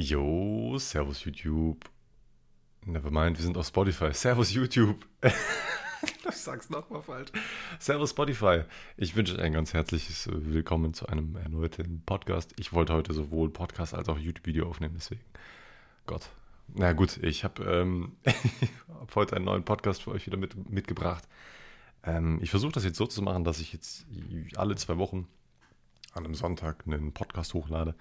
Jo, Servus YouTube. Nevermind, wir sind auf Spotify. Servus YouTube. ich sag's nochmal falsch. Servus Spotify. Ich wünsche euch ein ganz herzliches Willkommen zu einem erneuten Podcast. Ich wollte heute sowohl Podcast als auch YouTube-Video aufnehmen, deswegen. Gott. Na gut, ich habe ähm, hab heute einen neuen Podcast für euch wieder mit, mitgebracht. Ähm, ich versuche das jetzt so zu machen, dass ich jetzt alle zwei Wochen an einem Sonntag einen Podcast hochlade.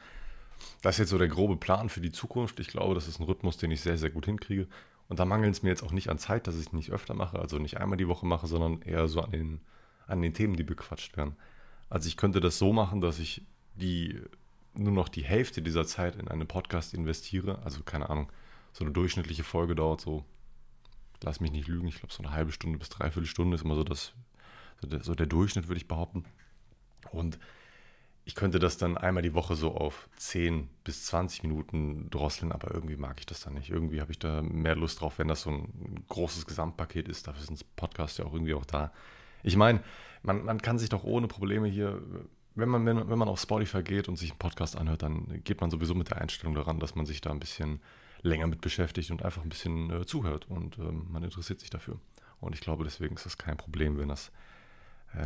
Das ist jetzt so der grobe Plan für die Zukunft. Ich glaube, das ist ein Rhythmus, den ich sehr, sehr gut hinkriege. Und da mangelt es mir jetzt auch nicht an Zeit, dass ich nicht öfter mache, also nicht einmal die Woche mache, sondern eher so an den, an den Themen, die bequatscht werden. Also ich könnte das so machen, dass ich die nur noch die Hälfte dieser Zeit in einen Podcast investiere. Also keine Ahnung, so eine durchschnittliche Folge dauert so, lass mich nicht lügen, ich glaube so eine halbe Stunde bis dreiviertel Stunde ist immer so das, so der, so der Durchschnitt, würde ich behaupten. Und ich könnte das dann einmal die Woche so auf 10 bis 20 Minuten drosseln, aber irgendwie mag ich das dann nicht. Irgendwie habe ich da mehr Lust drauf, wenn das so ein großes Gesamtpaket ist. Dafür sind Podcasts ja auch irgendwie auch da. Ich meine, man, man kann sich doch ohne Probleme hier, wenn man, wenn, wenn man auf Spotify geht und sich einen Podcast anhört, dann geht man sowieso mit der Einstellung daran, dass man sich da ein bisschen länger mit beschäftigt und einfach ein bisschen äh, zuhört und ähm, man interessiert sich dafür. Und ich glaube, deswegen ist das kein Problem, wenn das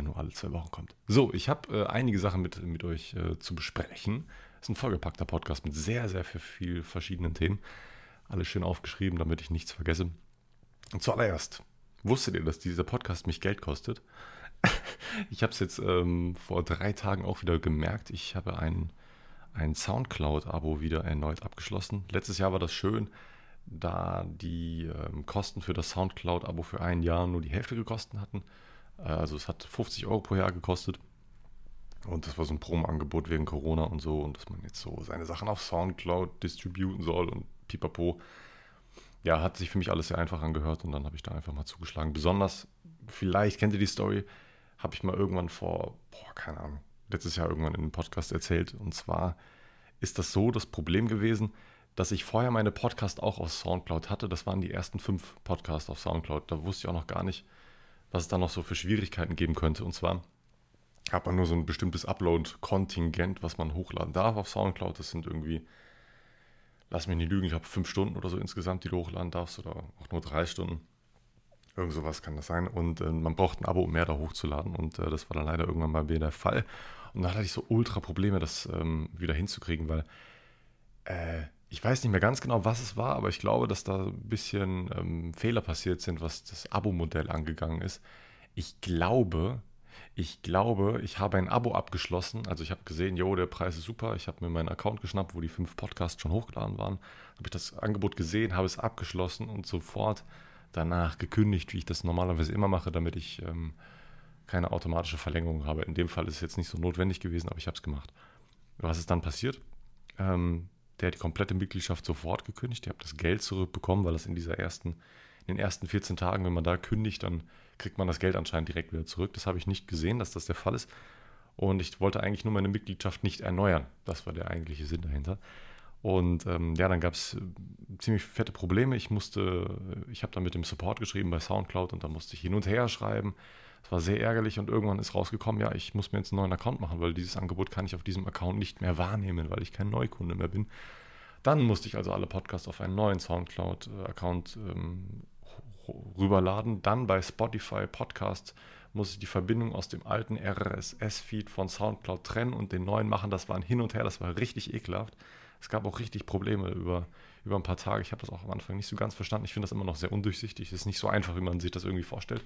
nur alle zwei Wochen kommt. So, ich habe äh, einige Sachen mit, mit euch äh, zu besprechen. Es ist ein vollgepackter Podcast mit sehr, sehr viel verschiedenen Themen. Alles schön aufgeschrieben, damit ich nichts vergesse. Und zuallererst, wusstet ihr, dass dieser Podcast mich Geld kostet? ich habe es jetzt ähm, vor drei Tagen auch wieder gemerkt. Ich habe ein, ein Soundcloud-Abo wieder erneut abgeschlossen. Letztes Jahr war das schön, da die ähm, Kosten für das Soundcloud-Abo für ein Jahr nur die Hälfte gekostet hatten. Also es hat 50 Euro pro Jahr gekostet. Und das war so ein Promo-Angebot wegen Corona und so. Und dass man jetzt so seine Sachen auf Soundcloud distributen soll und pipapo. Ja, hat sich für mich alles sehr einfach angehört und dann habe ich da einfach mal zugeschlagen. Besonders, vielleicht kennt ihr die Story, habe ich mal irgendwann vor, boah, keine Ahnung, letztes Jahr irgendwann in einem Podcast erzählt. Und zwar ist das so das Problem gewesen, dass ich vorher meine Podcast auch auf Soundcloud hatte. Das waren die ersten fünf Podcasts auf Soundcloud. Da wusste ich auch noch gar nicht, was es da noch so für Schwierigkeiten geben könnte. Und zwar hat man nur so ein bestimmtes Upload-Kontingent, was man hochladen darf auf Soundcloud. Das sind irgendwie, lass mich nicht lügen, ich habe fünf Stunden oder so insgesamt, die du hochladen darfst oder auch nur drei Stunden. Irgend sowas kann das sein. Und äh, man braucht ein Abo, um mehr da hochzuladen. Und äh, das war dann leider irgendwann mal wieder der Fall. Und da hatte ich so ultra Probleme, das ähm, wieder hinzukriegen, weil äh, ich weiß nicht mehr ganz genau, was es war, aber ich glaube, dass da ein bisschen ähm, Fehler passiert sind, was das Abo-Modell angegangen ist. Ich glaube, ich glaube, ich habe ein Abo abgeschlossen. Also ich habe gesehen, jo, der Preis ist super. Ich habe mir meinen Account geschnappt, wo die fünf Podcasts schon hochgeladen waren. Habe ich das Angebot gesehen, habe es abgeschlossen und sofort danach gekündigt, wie ich das normalerweise immer mache, damit ich ähm, keine automatische Verlängerung habe. In dem Fall ist es jetzt nicht so notwendig gewesen, aber ich habe es gemacht. Was ist dann passiert? Ähm, der hat die komplette Mitgliedschaft sofort gekündigt. Ihr habt das Geld zurückbekommen, weil das in dieser ersten, in den ersten 14 Tagen, wenn man da kündigt, dann kriegt man das Geld anscheinend direkt wieder zurück. Das habe ich nicht gesehen, dass das der Fall ist. Und ich wollte eigentlich nur meine Mitgliedschaft nicht erneuern. Das war der eigentliche Sinn dahinter. Und ähm, ja, dann gab es äh, ziemlich fette Probleme. Ich musste, ich habe dann mit dem Support geschrieben bei Soundcloud und da musste ich hin und her schreiben. Es war sehr ärgerlich und irgendwann ist rausgekommen, ja, ich muss mir jetzt einen neuen Account machen, weil dieses Angebot kann ich auf diesem Account nicht mehr wahrnehmen, weil ich kein Neukunde mehr bin. Dann musste ich also alle Podcasts auf einen neuen Soundcloud-Account ähm, rüberladen. Dann bei Spotify Podcast muss ich die Verbindung aus dem alten RSS-Feed von Soundcloud trennen und den neuen machen. Das war ein Hin und Her, das war richtig ekelhaft. Es gab auch richtig Probleme über, über ein paar Tage. Ich habe das auch am Anfang nicht so ganz verstanden. Ich finde das immer noch sehr undurchsichtig. Es ist nicht so einfach, wie man sich das irgendwie vorstellt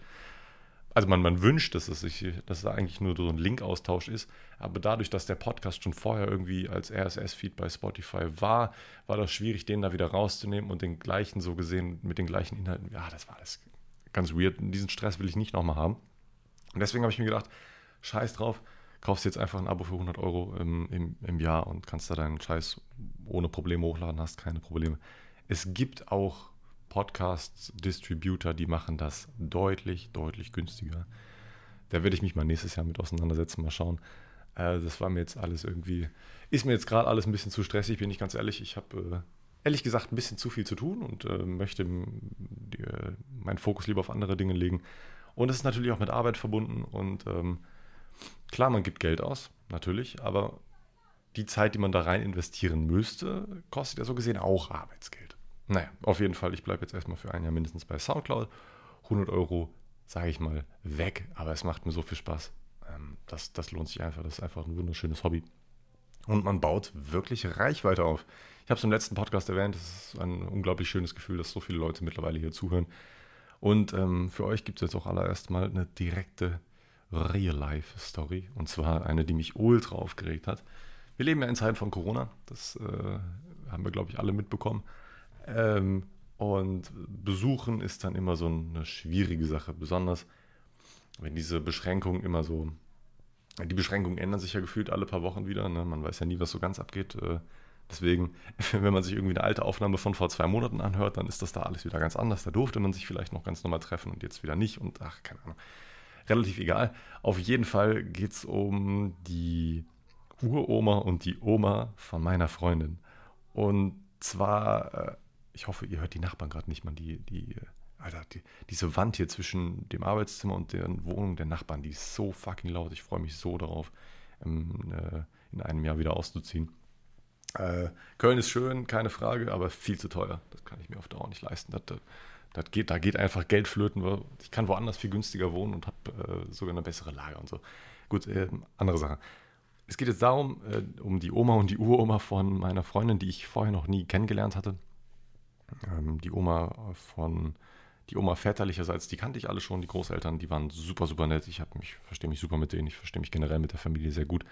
also man, man wünscht, dass es, sich, dass es eigentlich nur so ein Link-Austausch ist, aber dadurch, dass der Podcast schon vorher irgendwie als RSS-Feed bei Spotify war, war das schwierig, den da wieder rauszunehmen und den gleichen so gesehen mit den gleichen Inhalten. Ja, das war alles ganz weird. Diesen Stress will ich nicht nochmal haben. Und deswegen habe ich mir gedacht, scheiß drauf, kaufst jetzt einfach ein Abo für 100 Euro im, im, im Jahr und kannst da deinen Scheiß ohne Probleme hochladen, hast keine Probleme. Es gibt auch Podcast-Distributor, die machen das deutlich, deutlich günstiger. Da werde ich mich mal nächstes Jahr mit auseinandersetzen, mal schauen. Äh, das war mir jetzt alles irgendwie, ist mir jetzt gerade alles ein bisschen zu stressig, bin ich ganz ehrlich. Ich habe äh, ehrlich gesagt ein bisschen zu viel zu tun und äh, möchte meinen Fokus lieber auf andere Dinge legen. Und es ist natürlich auch mit Arbeit verbunden und ähm, klar, man gibt Geld aus, natürlich, aber die Zeit, die man da rein investieren müsste, kostet ja so gesehen auch Arbeitsgeld. Naja, auf jeden Fall, ich bleibe jetzt erstmal für ein Jahr mindestens bei Soundcloud. 100 Euro, sage ich mal, weg, aber es macht mir so viel Spaß. Ähm, das, das lohnt sich einfach, das ist einfach ein wunderschönes Hobby. Und man baut wirklich Reichweite auf. Ich habe es im letzten Podcast erwähnt, es ist ein unglaublich schönes Gefühl, dass so viele Leute mittlerweile hier zuhören. Und ähm, für euch gibt es jetzt auch allererst mal eine direkte Real-Life-Story. Und zwar eine, die mich ultra aufgeregt hat. Wir leben ja in Zeiten von Corona. Das äh, haben wir, glaube ich, alle mitbekommen. Ähm, und Besuchen ist dann immer so eine schwierige Sache. Besonders wenn diese Beschränkungen immer so. Die Beschränkungen ändern sich ja gefühlt alle paar Wochen wieder. Ne? Man weiß ja nie, was so ganz abgeht. Äh, Deswegen, wenn man sich irgendwie eine alte Aufnahme von vor zwei Monaten anhört, dann ist das da alles wieder ganz anders. Da durfte man sich vielleicht noch ganz normal treffen und jetzt wieder nicht. Und ach, keine Ahnung. Relativ egal. Auf jeden Fall geht es um die Uroma und die Oma von meiner Freundin. Und zwar, äh, ich hoffe, ihr hört die Nachbarn gerade nicht, man, die, die, Alter, die, diese Wand hier zwischen dem Arbeitszimmer und der Wohnung der Nachbarn, die ist so fucking laut. Ich freue mich so darauf, in, äh, in einem Jahr wieder auszuziehen. Äh, Köln ist schön, keine Frage, aber viel zu teuer. Das kann ich mir auf Dauer nicht leisten. Das, das geht, da geht einfach Geld flöten. Ich kann woanders viel günstiger wohnen und habe äh, sogar eine bessere Lage und so. Gut, äh, andere Sache. Es geht jetzt darum, äh, um die Oma und die Uroma von meiner Freundin, die ich vorher noch nie kennengelernt hatte. Ähm, die Oma von, die Oma väterlicherseits, die kannte ich alle schon, die Großeltern, die waren super, super nett. Ich mich, verstehe mich super mit denen, ich verstehe mich generell mit der Familie sehr gut.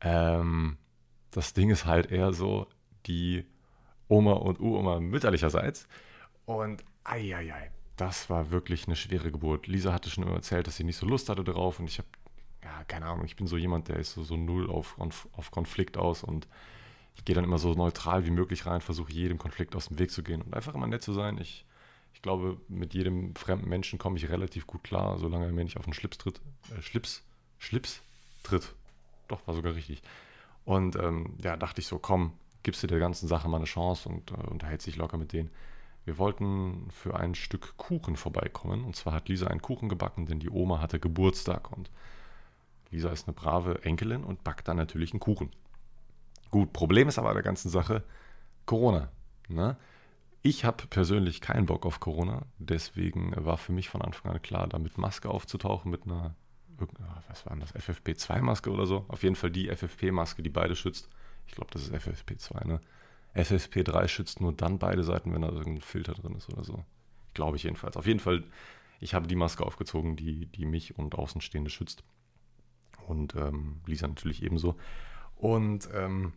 Ähm, das Ding ist halt eher so, die Oma und Uroma mütterlicherseits. Und eieiei, das war wirklich eine schwere Geburt. Lisa hatte schon immer erzählt, dass sie nicht so Lust hatte darauf. Und ich habe, ja, keine Ahnung, ich bin so jemand, der ist so, so null auf, auf Konflikt aus. Und ich gehe dann immer so neutral wie möglich rein, versuche jedem Konflikt aus dem Weg zu gehen und einfach immer nett zu sein. Ich, ich glaube, mit jedem fremden Menschen komme ich relativ gut klar, solange er mir nicht auf den Schlips tritt. Äh, Schlips? Schlips tritt. Doch, war sogar richtig. Und ähm, ja, dachte ich so, komm, gibst du der ganzen Sache mal eine Chance und äh, unterhält sich locker mit denen. Wir wollten für ein Stück Kuchen vorbeikommen. Und zwar hat Lisa einen Kuchen gebacken, denn die Oma hatte Geburtstag. Und Lisa ist eine brave Enkelin und backt dann natürlich einen Kuchen. Gut, Problem ist aber der ganzen Sache Corona. Ne? Ich habe persönlich keinen Bock auf Corona. Deswegen war für mich von Anfang an klar, da mit Maske aufzutauchen, mit einer was war das, FFP2-Maske oder so? Auf jeden Fall die FFP-Maske, die beide schützt. Ich glaube, das ist FFP2, ne? FFP3 schützt nur dann beide Seiten, wenn da irgendein Filter drin ist oder so. Glaube ich jedenfalls. Auf jeden Fall, ich habe die Maske aufgezogen, die, die mich und Außenstehende schützt. Und ähm, Lisa natürlich ebenso. Und ähm,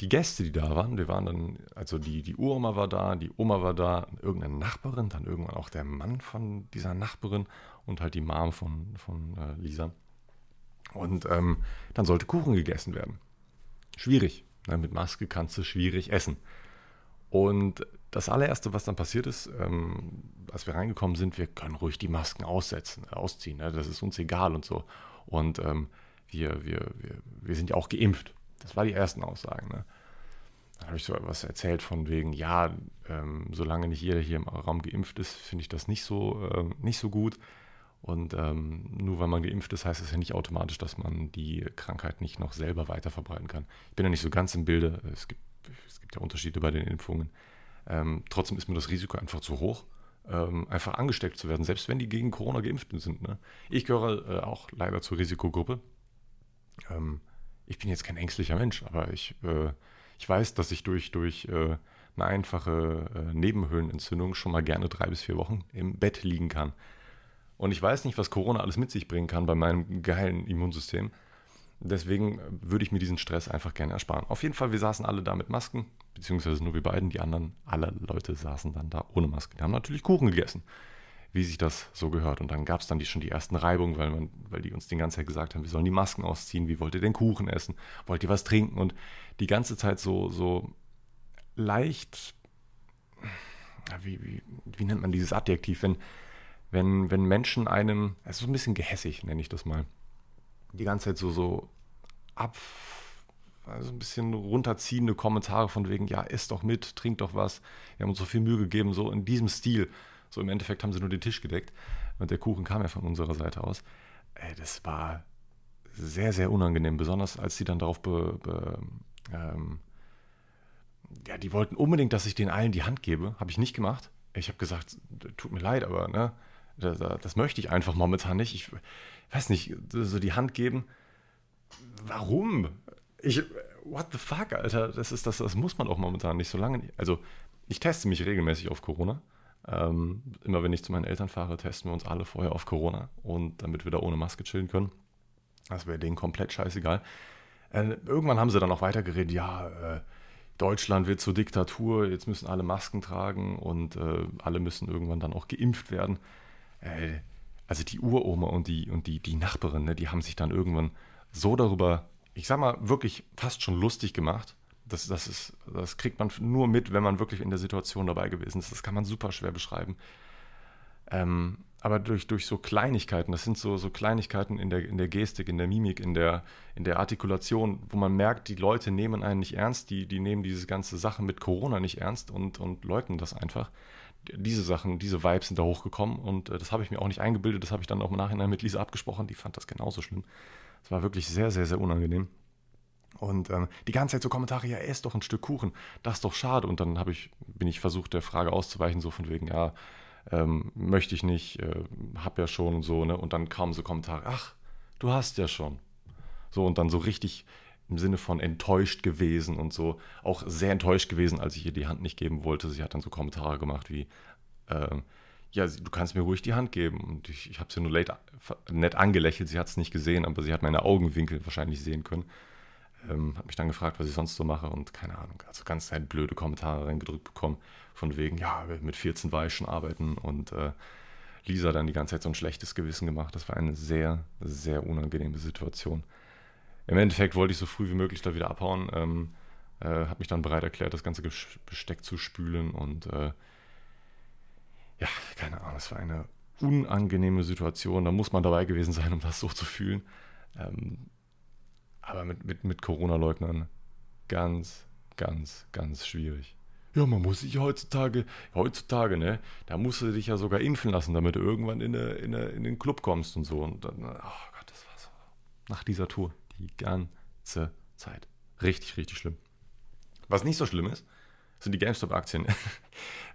die Gäste, die da waren, wir waren dann, also die, die Uroma war da, die Oma war da, irgendeine Nachbarin, dann irgendwann auch der Mann von dieser Nachbarin und halt die Mom von, von äh, Lisa. Und ähm, dann sollte Kuchen gegessen werden. Schwierig. Ne? Mit Maske kannst du schwierig essen. Und das allererste, was dann passiert ist, ähm, als wir reingekommen sind, wir können ruhig die Masken aussetzen, äh, ausziehen. Ne? Das ist uns egal und so. Und ähm, wir, wir, wir, wir sind ja auch geimpft. Das war die ersten Aussagen. Ne? Dann habe ich so etwas erzählt von wegen, ja, ähm, solange nicht jeder hier im Raum geimpft ist, finde ich das nicht so, äh, nicht so gut. Und ähm, nur weil man geimpft ist, heißt es ja nicht automatisch, dass man die Krankheit nicht noch selber weiter verbreiten kann. Ich bin ja nicht so ganz im Bilde. Es gibt, es gibt ja Unterschiede bei den Impfungen. Ähm, trotzdem ist mir das Risiko einfach zu hoch, ähm, einfach angesteckt zu werden, selbst wenn die gegen Corona geimpft sind. Ne? Ich gehöre äh, auch leider zur Risikogruppe. Ähm, ich bin jetzt kein ängstlicher Mensch, aber ich, äh, ich weiß, dass ich durch, durch äh, eine einfache äh, Nebenhöhlenentzündung schon mal gerne drei bis vier Wochen im Bett liegen kann. Und ich weiß nicht, was Corona alles mit sich bringen kann bei meinem geilen Immunsystem. Deswegen würde ich mir diesen Stress einfach gerne ersparen. Auf jeden Fall, wir saßen alle da mit Masken, beziehungsweise nur wir beiden. Die anderen, alle Leute saßen dann da ohne Masken. Die haben natürlich Kuchen gegessen, wie sich das so gehört. Und dann gab es dann die, schon die ersten Reibungen, weil, man, weil die uns die ganze Zeit gesagt haben, wir sollen die Masken ausziehen. Wie wollt ihr den Kuchen essen? Wollt ihr was trinken? Und die ganze Zeit so, so leicht, wie, wie, wie nennt man dieses Adjektiv, wenn wenn, wenn Menschen einem, es ist so ein bisschen gehässig, nenne ich das mal, die ganze Zeit so, so ab, also ein bisschen runterziehende Kommentare von wegen, ja, isst doch mit, trink doch was, wir haben uns so viel Mühe gegeben, so in diesem Stil. So im Endeffekt haben sie nur den Tisch gedeckt und der Kuchen kam ja von unserer Seite aus. Ey, das war sehr, sehr unangenehm, besonders als sie dann darauf be, be, ähm, ja, die wollten unbedingt, dass ich den allen die Hand gebe. Habe ich nicht gemacht. Ich habe gesagt, tut mir leid, aber ne, das, das, möchte ich einfach momentan nicht. Ich weiß nicht, so die Hand geben. Warum? Ich, what the fuck, Alter? Das ist das, das muss man auch momentan nicht so lange. Also, ich teste mich regelmäßig auf Corona. Ähm, immer wenn ich zu meinen Eltern fahre, testen wir uns alle vorher auf Corona und damit wir da ohne Maske chillen können. Das wäre denen komplett scheißegal. Äh, irgendwann haben sie dann auch weitergeredet, ja, äh, Deutschland wird zur Diktatur, jetzt müssen alle Masken tragen und äh, alle müssen irgendwann dann auch geimpft werden. Äh, also die Uroma und die, und die, die Nachbarin, ne, die haben sich dann irgendwann so darüber, ich sag mal, wirklich fast schon lustig gemacht. Das, das, ist, das kriegt man nur mit, wenn man wirklich in der Situation dabei gewesen ist. Das kann man super schwer beschreiben. Ähm, aber durch, durch so Kleinigkeiten, das sind so, so Kleinigkeiten in der, in der Gestik, in der Mimik, in der, in der Artikulation, wo man merkt, die Leute nehmen einen nicht ernst, die, die nehmen diese ganze Sache mit Corona nicht ernst und, und leugnen das einfach. Diese Sachen, diese Vibes sind da hochgekommen und äh, das habe ich mir auch nicht eingebildet, das habe ich dann auch im Nachhinein mit Lisa abgesprochen, die fand das genauso schlimm. Es war wirklich sehr, sehr, sehr unangenehm. Und ähm, die ganze Zeit so Kommentare, ja, ess doch ein Stück Kuchen, das ist doch schade. Und dann ich, bin ich versucht, der Frage auszuweichen, so von wegen, ja, ähm, möchte ich nicht, äh, hab ja schon und so, ne? Und dann kamen so Kommentare, ach, du hast ja schon. So, und dann so richtig im Sinne von enttäuscht gewesen und so, auch sehr enttäuscht gewesen, als ich ihr die Hand nicht geben wollte. Sie hat dann so Kommentare gemacht wie, äh, ja, du kannst mir ruhig die Hand geben. Und ich, ich habe sie nur late, nett angelächelt, sie hat es nicht gesehen, aber sie hat meine Augenwinkel wahrscheinlich sehen können. Ähm, hat mich dann gefragt, was ich sonst so mache und keine Ahnung, also ganz Zeit blöde Kommentare reingedrückt bekommen, von wegen, ja, mit 14 war ich schon arbeiten und äh, Lisa dann die ganze Zeit so ein schlechtes Gewissen gemacht. Das war eine sehr, sehr unangenehme Situation. Im Endeffekt wollte ich so früh wie möglich da wieder abhauen, ähm, äh, habe mich dann bereit erklärt, das ganze Besteck zu spülen und äh, ja, keine Ahnung, es war eine unangenehme Situation. Da muss man dabei gewesen sein, um das so zu fühlen. Ähm, aber mit, mit, mit Corona-Leugnern ganz, ganz, ganz schwierig. Ja, man muss sich heutzutage, heutzutage, ne, da musst du dich ja sogar impfen lassen, damit du irgendwann in, eine, in, eine, in den Club kommst und so. Und dann, oh Gott, das war so. Nach dieser Tour, die ganze Zeit. Richtig, richtig schlimm. Was nicht so schlimm ist, sind die GameStop-Aktien.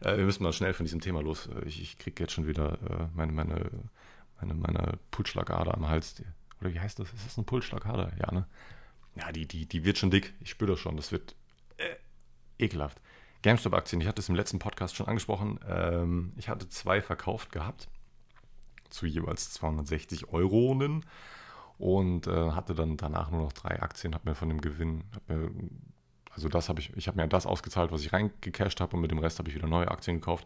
Äh, wir müssen mal schnell von diesem Thema los. Ich, ich kriege jetzt schon wieder äh, meine, meine, meine, meine Pulsschlagader am Hals. Oder wie heißt das? Ist das ein Pulsschlagader? Ja, ne? Ja, die, die, die wird schon dick. Ich spüre das schon. Das wird äh, ekelhaft. GameStop-Aktien, ich hatte es im letzten Podcast schon angesprochen. Ähm, ich hatte zwei verkauft gehabt. Zu jeweils 260 Euro. Und äh, hatte dann danach nur noch drei Aktien, habe mir von dem Gewinn, mir, also das habe ich, ich habe mir das ausgezahlt, was ich reingecasht habe und mit dem Rest habe ich wieder neue Aktien gekauft.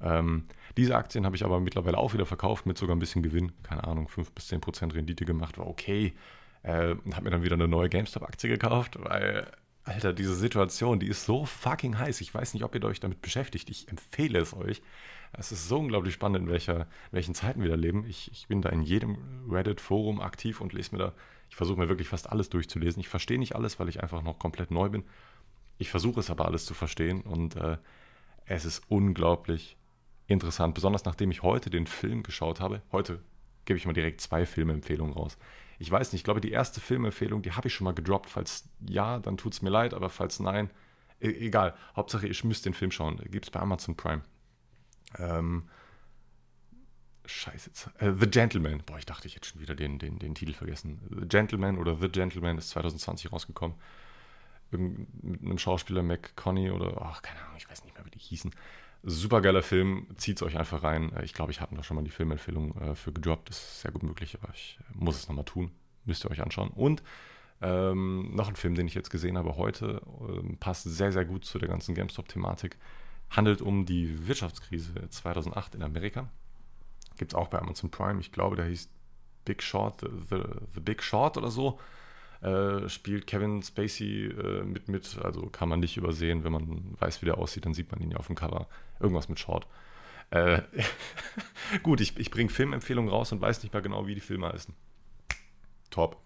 Ähm, diese Aktien habe ich aber mittlerweile auch wieder verkauft mit sogar ein bisschen Gewinn. Keine Ahnung, 5 bis 10 Prozent Rendite gemacht, war okay. Äh, habe mir dann wieder eine neue GameStop-Aktie gekauft, weil, Alter, diese Situation, die ist so fucking heiß. Ich weiß nicht, ob ihr euch damit beschäftigt. Ich empfehle es euch. Es ist so unglaublich spannend, in, welcher, in welchen Zeiten wir da leben. Ich, ich bin da in jedem Reddit-Forum aktiv und lese mir da, ich versuche mir wirklich fast alles durchzulesen. Ich verstehe nicht alles, weil ich einfach noch komplett neu bin. Ich versuche es aber alles zu verstehen und äh, es ist unglaublich interessant, besonders nachdem ich heute den Film geschaut habe. Heute gebe ich mal direkt zwei Filmempfehlungen raus. Ich weiß nicht, ich glaube, die erste Filmempfehlung, die habe ich schon mal gedroppt. Falls ja, dann tut es mir leid, aber falls nein, e egal. Hauptsache, ich müsste den Film schauen. Gibt es bei Amazon Prime. Ähm, Scheiße. Äh, The Gentleman. Boah, ich dachte, ich hätte schon wieder den, den, den Titel vergessen. The Gentleman oder The Gentleman ist 2020 rausgekommen. Mit einem Schauspieler McConney oder, ach, keine Ahnung, ich weiß nicht mehr, wie die hießen. Super geiler Film, zieht es euch einfach rein. Ich glaube, ich habe da schon mal die Filmempfehlung äh, für gedroppt. Das ist sehr gut möglich, aber ich äh, muss es nochmal tun. Müsst ihr euch anschauen. Und ähm, noch ein Film, den ich jetzt gesehen habe heute, äh, passt sehr, sehr gut zu der ganzen GameStop-Thematik. Handelt um die Wirtschaftskrise 2008 in Amerika. Gibt es auch bei Amazon Prime. Ich glaube, der hieß Big Short, The, The Big Short oder so. Äh, spielt Kevin Spacey äh, mit mit, also kann man nicht übersehen, wenn man weiß, wie der aussieht, dann sieht man ihn ja auf dem Cover. Irgendwas mit Short. Äh, gut, ich, ich bringe Filmempfehlungen raus und weiß nicht mehr genau, wie die Filme heißen. Top.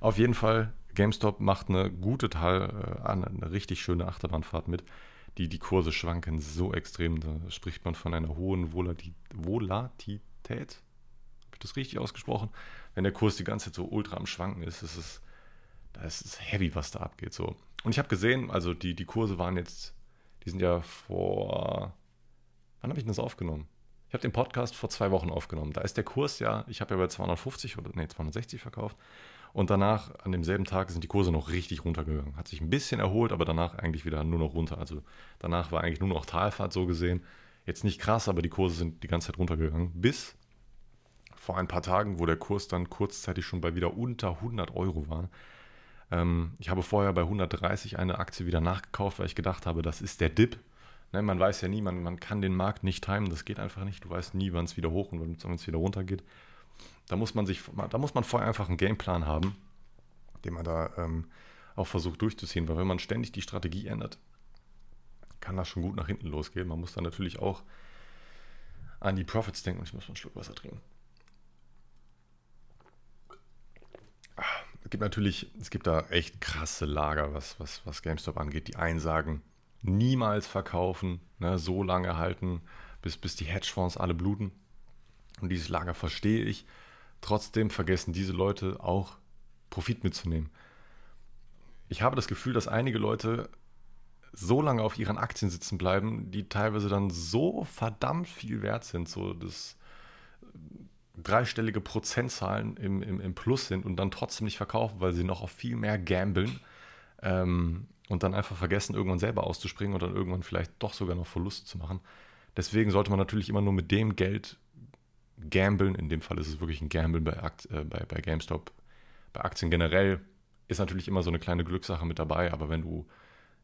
Auf jeden Fall, GameStop macht eine gute Teil äh, an, eine richtig schöne Achterbahnfahrt mit. Die, die Kurse schwanken so extrem, da spricht man von einer hohen. Volatilität? Habe ich das richtig ausgesprochen? wenn der Kurs die ganze Zeit so ultra am Schwanken ist, ist es, da ist heavy, was da abgeht. So. Und ich habe gesehen, also die, die Kurse waren jetzt, die sind ja vor, wann habe ich denn das aufgenommen? Ich habe den Podcast vor zwei Wochen aufgenommen. Da ist der Kurs ja, ich habe ja bei 250 oder nee, 260 verkauft. Und danach, an demselben Tag, sind die Kurse noch richtig runtergegangen. Hat sich ein bisschen erholt, aber danach eigentlich wieder nur noch runter. Also danach war eigentlich nur noch Talfahrt so gesehen. Jetzt nicht krass, aber die Kurse sind die ganze Zeit runtergegangen. Bis vor ein paar Tagen, wo der Kurs dann kurzzeitig schon bei wieder unter 100 Euro war. Ähm, ich habe vorher bei 130 eine Aktie wieder nachgekauft, weil ich gedacht habe, das ist der Dip. Ne, man weiß ja nie, man, man kann den Markt nicht timen, das geht einfach nicht. Du weißt nie, wann es wieder hoch und wann es wieder runter geht. Da muss man sich, da muss man vorher einfach einen Gameplan haben, den man da ähm, auch versucht durchzuziehen, weil wenn man ständig die Strategie ändert, kann das schon gut nach hinten losgehen. Man muss dann natürlich auch an die Profits denken und ich muss mal einen Schluck Wasser trinken. Gibt natürlich, es gibt da echt krasse Lager, was, was, was GameStop angeht. Die einen sagen, niemals verkaufen, ne, so lange halten, bis, bis die Hedgefonds alle bluten. Und dieses Lager verstehe ich. Trotzdem vergessen diese Leute auch Profit mitzunehmen. Ich habe das Gefühl, dass einige Leute so lange auf ihren Aktien sitzen bleiben, die teilweise dann so verdammt viel wert sind, so das dreistellige Prozentzahlen im, im, im Plus sind und dann trotzdem nicht verkaufen, weil sie noch auf viel mehr gambeln ähm, und dann einfach vergessen, irgendwann selber auszuspringen oder irgendwann vielleicht doch sogar noch Verluste zu machen. Deswegen sollte man natürlich immer nur mit dem Geld Gamblen, in dem Fall ist es wirklich ein Gamblen bei, äh, bei, bei GameStop, bei Aktien generell, ist natürlich immer so eine kleine Glückssache mit dabei, aber wenn du,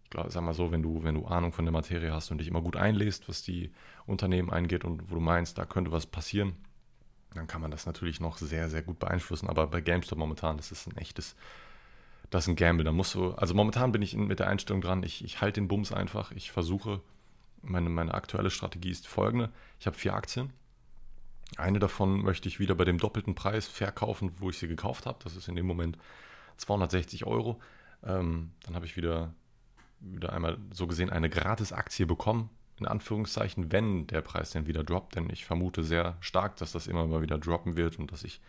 ich glaube, sag mal so, wenn du, wenn du Ahnung von der Materie hast und dich immer gut einlässt, was die Unternehmen eingeht und wo du meinst, da könnte was passieren, dann kann man das natürlich noch sehr, sehr gut beeinflussen. Aber bei GameStop momentan, das ist ein echtes, das ist ein Gamble. Da musst du, also momentan bin ich mit der Einstellung dran, ich, ich halte den Bums einfach, ich versuche, meine, meine aktuelle Strategie ist folgende. Ich habe vier Aktien eine davon möchte ich wieder bei dem doppelten Preis verkaufen, wo ich sie gekauft habe. Das ist in dem Moment 260 Euro. Ähm, dann habe ich wieder, wieder einmal so gesehen eine Gratis-Aktie bekommen, in Anführungszeichen, wenn der Preis dann wieder droppt. Denn ich vermute sehr stark, dass das immer mal wieder droppen wird und dass ich,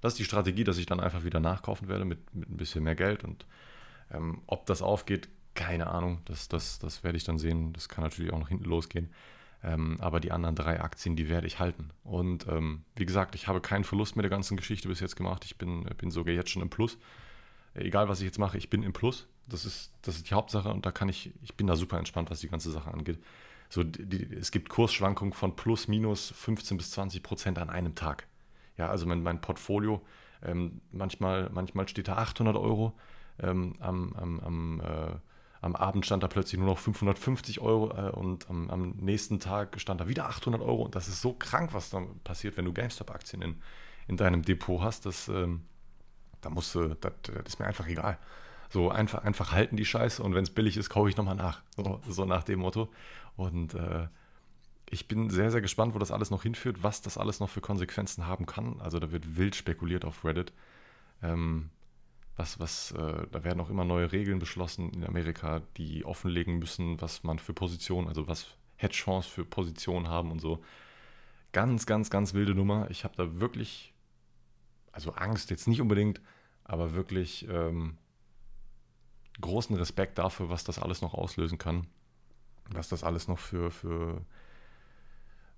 das ist die Strategie, dass ich dann einfach wieder nachkaufen werde mit, mit ein bisschen mehr Geld. Und ähm, ob das aufgeht, keine Ahnung. Das, das, das werde ich dann sehen. Das kann natürlich auch nach hinten losgehen. Ähm, aber die anderen drei Aktien, die werde ich halten. Und ähm, wie gesagt, ich habe keinen Verlust mit der ganzen Geschichte bis jetzt gemacht. Ich bin, bin sogar jetzt schon im Plus. Egal, was ich jetzt mache, ich bin im Plus. Das ist, das ist die Hauptsache und da kann ich, ich bin da super entspannt, was die ganze Sache angeht. So, die, es gibt Kursschwankungen von plus, minus 15 bis 20 Prozent an einem Tag. Ja, also mein, mein Portfolio, ähm, manchmal, manchmal steht da 800 Euro ähm, am, am, am äh, am Abend stand da plötzlich nur noch 550 Euro äh, und am, nächsten Tag stand da wieder 800 Euro. Und das ist so krank, was dann passiert, wenn du GameStop-Aktien in, in deinem Depot hast. Das, ähm, da musst du, das, das, ist mir einfach egal. So einfach, einfach halten die Scheiße und wenn es billig ist, kaufe ich nochmal nach. So, so, nach dem Motto. Und äh, ich bin sehr, sehr gespannt, wo das alles noch hinführt, was das alles noch für Konsequenzen haben kann. Also da wird wild spekuliert auf Reddit. Ähm, was, was, äh, da werden auch immer neue Regeln beschlossen in Amerika, die offenlegen müssen, was man für Positionen, also was Hedgefonds für Positionen haben und so. Ganz, ganz, ganz wilde Nummer. Ich habe da wirklich, also Angst jetzt nicht unbedingt, aber wirklich ähm, großen Respekt dafür, was das alles noch auslösen kann. Was das alles noch für, für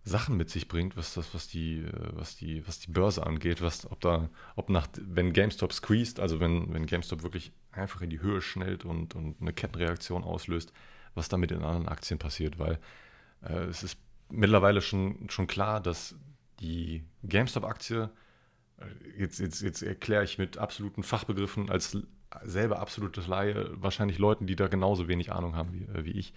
Sachen mit sich bringt, was das, was die, äh, was die, was die Börse angeht, was, ob da, ob nach, wenn GameStop squeezed, also wenn, wenn GameStop wirklich einfach in die Höhe schnellt und, und eine Kettenreaktion auslöst, was da mit den anderen Aktien passiert, weil äh, es ist mittlerweile schon, schon klar, dass die GameStop-Aktie, äh, jetzt, jetzt, jetzt erkläre ich mit absoluten Fachbegriffen als selber absolutes Laie, wahrscheinlich Leuten, die da genauso wenig Ahnung haben wie, äh, wie ich,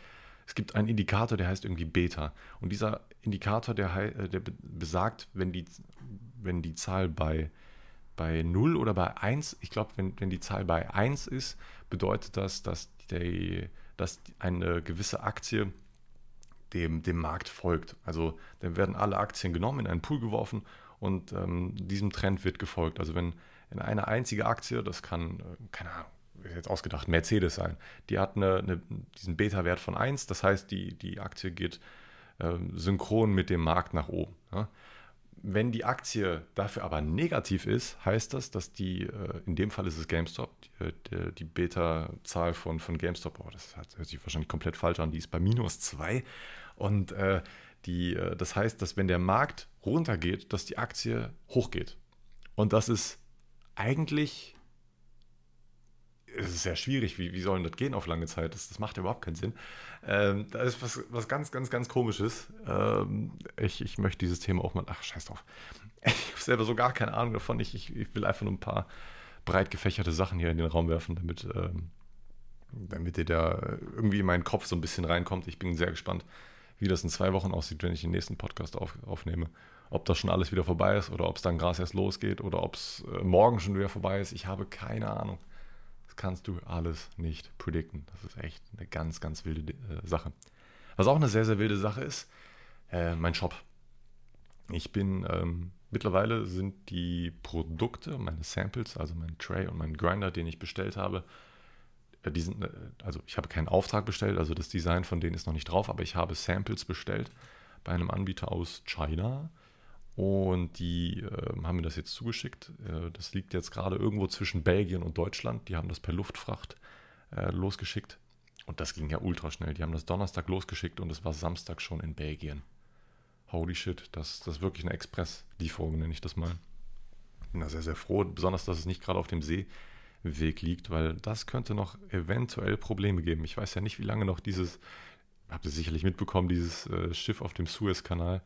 es gibt einen Indikator, der heißt irgendwie Beta. Und dieser Indikator, der, äh, der besagt, wenn die, wenn die Zahl bei, bei 0 oder bei 1, ich glaube, wenn, wenn die Zahl bei 1 ist, bedeutet das, dass, die, dass eine gewisse Aktie dem, dem Markt folgt. Also dann werden alle Aktien genommen, in einen Pool geworfen und ähm, diesem Trend wird gefolgt. Also wenn in eine einzige Aktie, das kann, äh, keine Ahnung, jetzt ausgedacht, Mercedes sein. Die hat eine, eine, diesen Beta-Wert von 1, das heißt, die, die Aktie geht äh, synchron mit dem Markt nach oben. Ja? wenn die Aktie dafür aber negativ ist, heißt das, dass die, äh, in dem Fall ist es GameStop, die, die, die Beta-Zahl von, von GameStop, oh, das hört sich wahrscheinlich komplett falsch an, die ist bei minus 2. Und äh, die, äh, das heißt, dass wenn der Markt runtergeht, dass die Aktie hochgeht. Und das ist eigentlich es ist sehr schwierig. Wie, wie soll das gehen auf lange Zeit? Das, das macht überhaupt keinen Sinn. Ähm, da ist was, was ganz, ganz, ganz komisches. Ähm, ich, ich möchte dieses Thema auch mal. Ach, scheiß drauf. Ich habe selber so gar keine Ahnung davon. Ich, ich, ich, will einfach nur ein paar breit gefächerte Sachen hier in den Raum werfen, damit, ähm, damit ihr da irgendwie in meinen Kopf so ein bisschen reinkommt. Ich bin sehr gespannt, wie das in zwei Wochen aussieht, wenn ich den nächsten Podcast auf, aufnehme. Ob das schon alles wieder vorbei ist oder ob es dann Gras erst losgeht oder ob es äh, morgen schon wieder vorbei ist. Ich habe keine Ahnung. Das kannst du alles nicht predikten. Das ist echt eine ganz, ganz wilde äh, Sache. Was auch eine sehr, sehr wilde Sache ist, äh, mein Shop. Ich bin, ähm, mittlerweile sind die Produkte, meine Samples, also mein Tray und mein Grinder, den ich bestellt habe, äh, die sind, äh, also ich habe keinen Auftrag bestellt, also das Design von denen ist noch nicht drauf, aber ich habe Samples bestellt bei einem Anbieter aus China und die äh, haben mir das jetzt zugeschickt. Äh, das liegt jetzt gerade irgendwo zwischen Belgien und Deutschland. Die haben das per Luftfracht äh, losgeschickt. Und das ging ja ultra schnell. Die haben das Donnerstag losgeschickt und es war Samstag schon in Belgien. Holy shit, das, das ist wirklich eine Express-Lieferung, nenne ich das mal. Bin da sehr, sehr froh, besonders, dass es nicht gerade auf dem Seeweg liegt, weil das könnte noch eventuell Probleme geben. Ich weiß ja nicht, wie lange noch dieses, habt ihr sicherlich mitbekommen, dieses äh, Schiff auf dem Suezkanal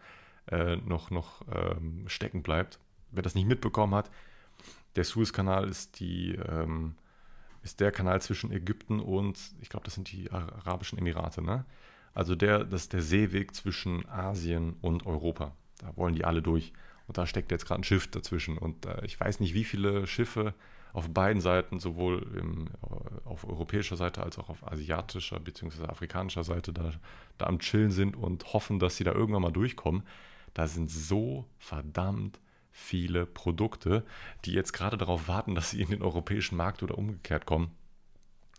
äh, noch, noch ähm, stecken bleibt. Wer das nicht mitbekommen hat, der Suezkanal ist die ähm, ist der Kanal zwischen Ägypten und ich glaube, das sind die Arabischen Emirate, ne? Also der, das ist der Seeweg zwischen Asien und Europa. Da wollen die alle durch. Und da steckt jetzt gerade ein Schiff dazwischen. Und äh, ich weiß nicht, wie viele Schiffe auf beiden Seiten, sowohl im, äh, auf europäischer Seite als auch auf asiatischer bzw. afrikanischer Seite, da, da am Chillen sind und hoffen, dass sie da irgendwann mal durchkommen. Da sind so verdammt viele Produkte, die jetzt gerade darauf warten, dass sie in den europäischen Markt oder umgekehrt kommen.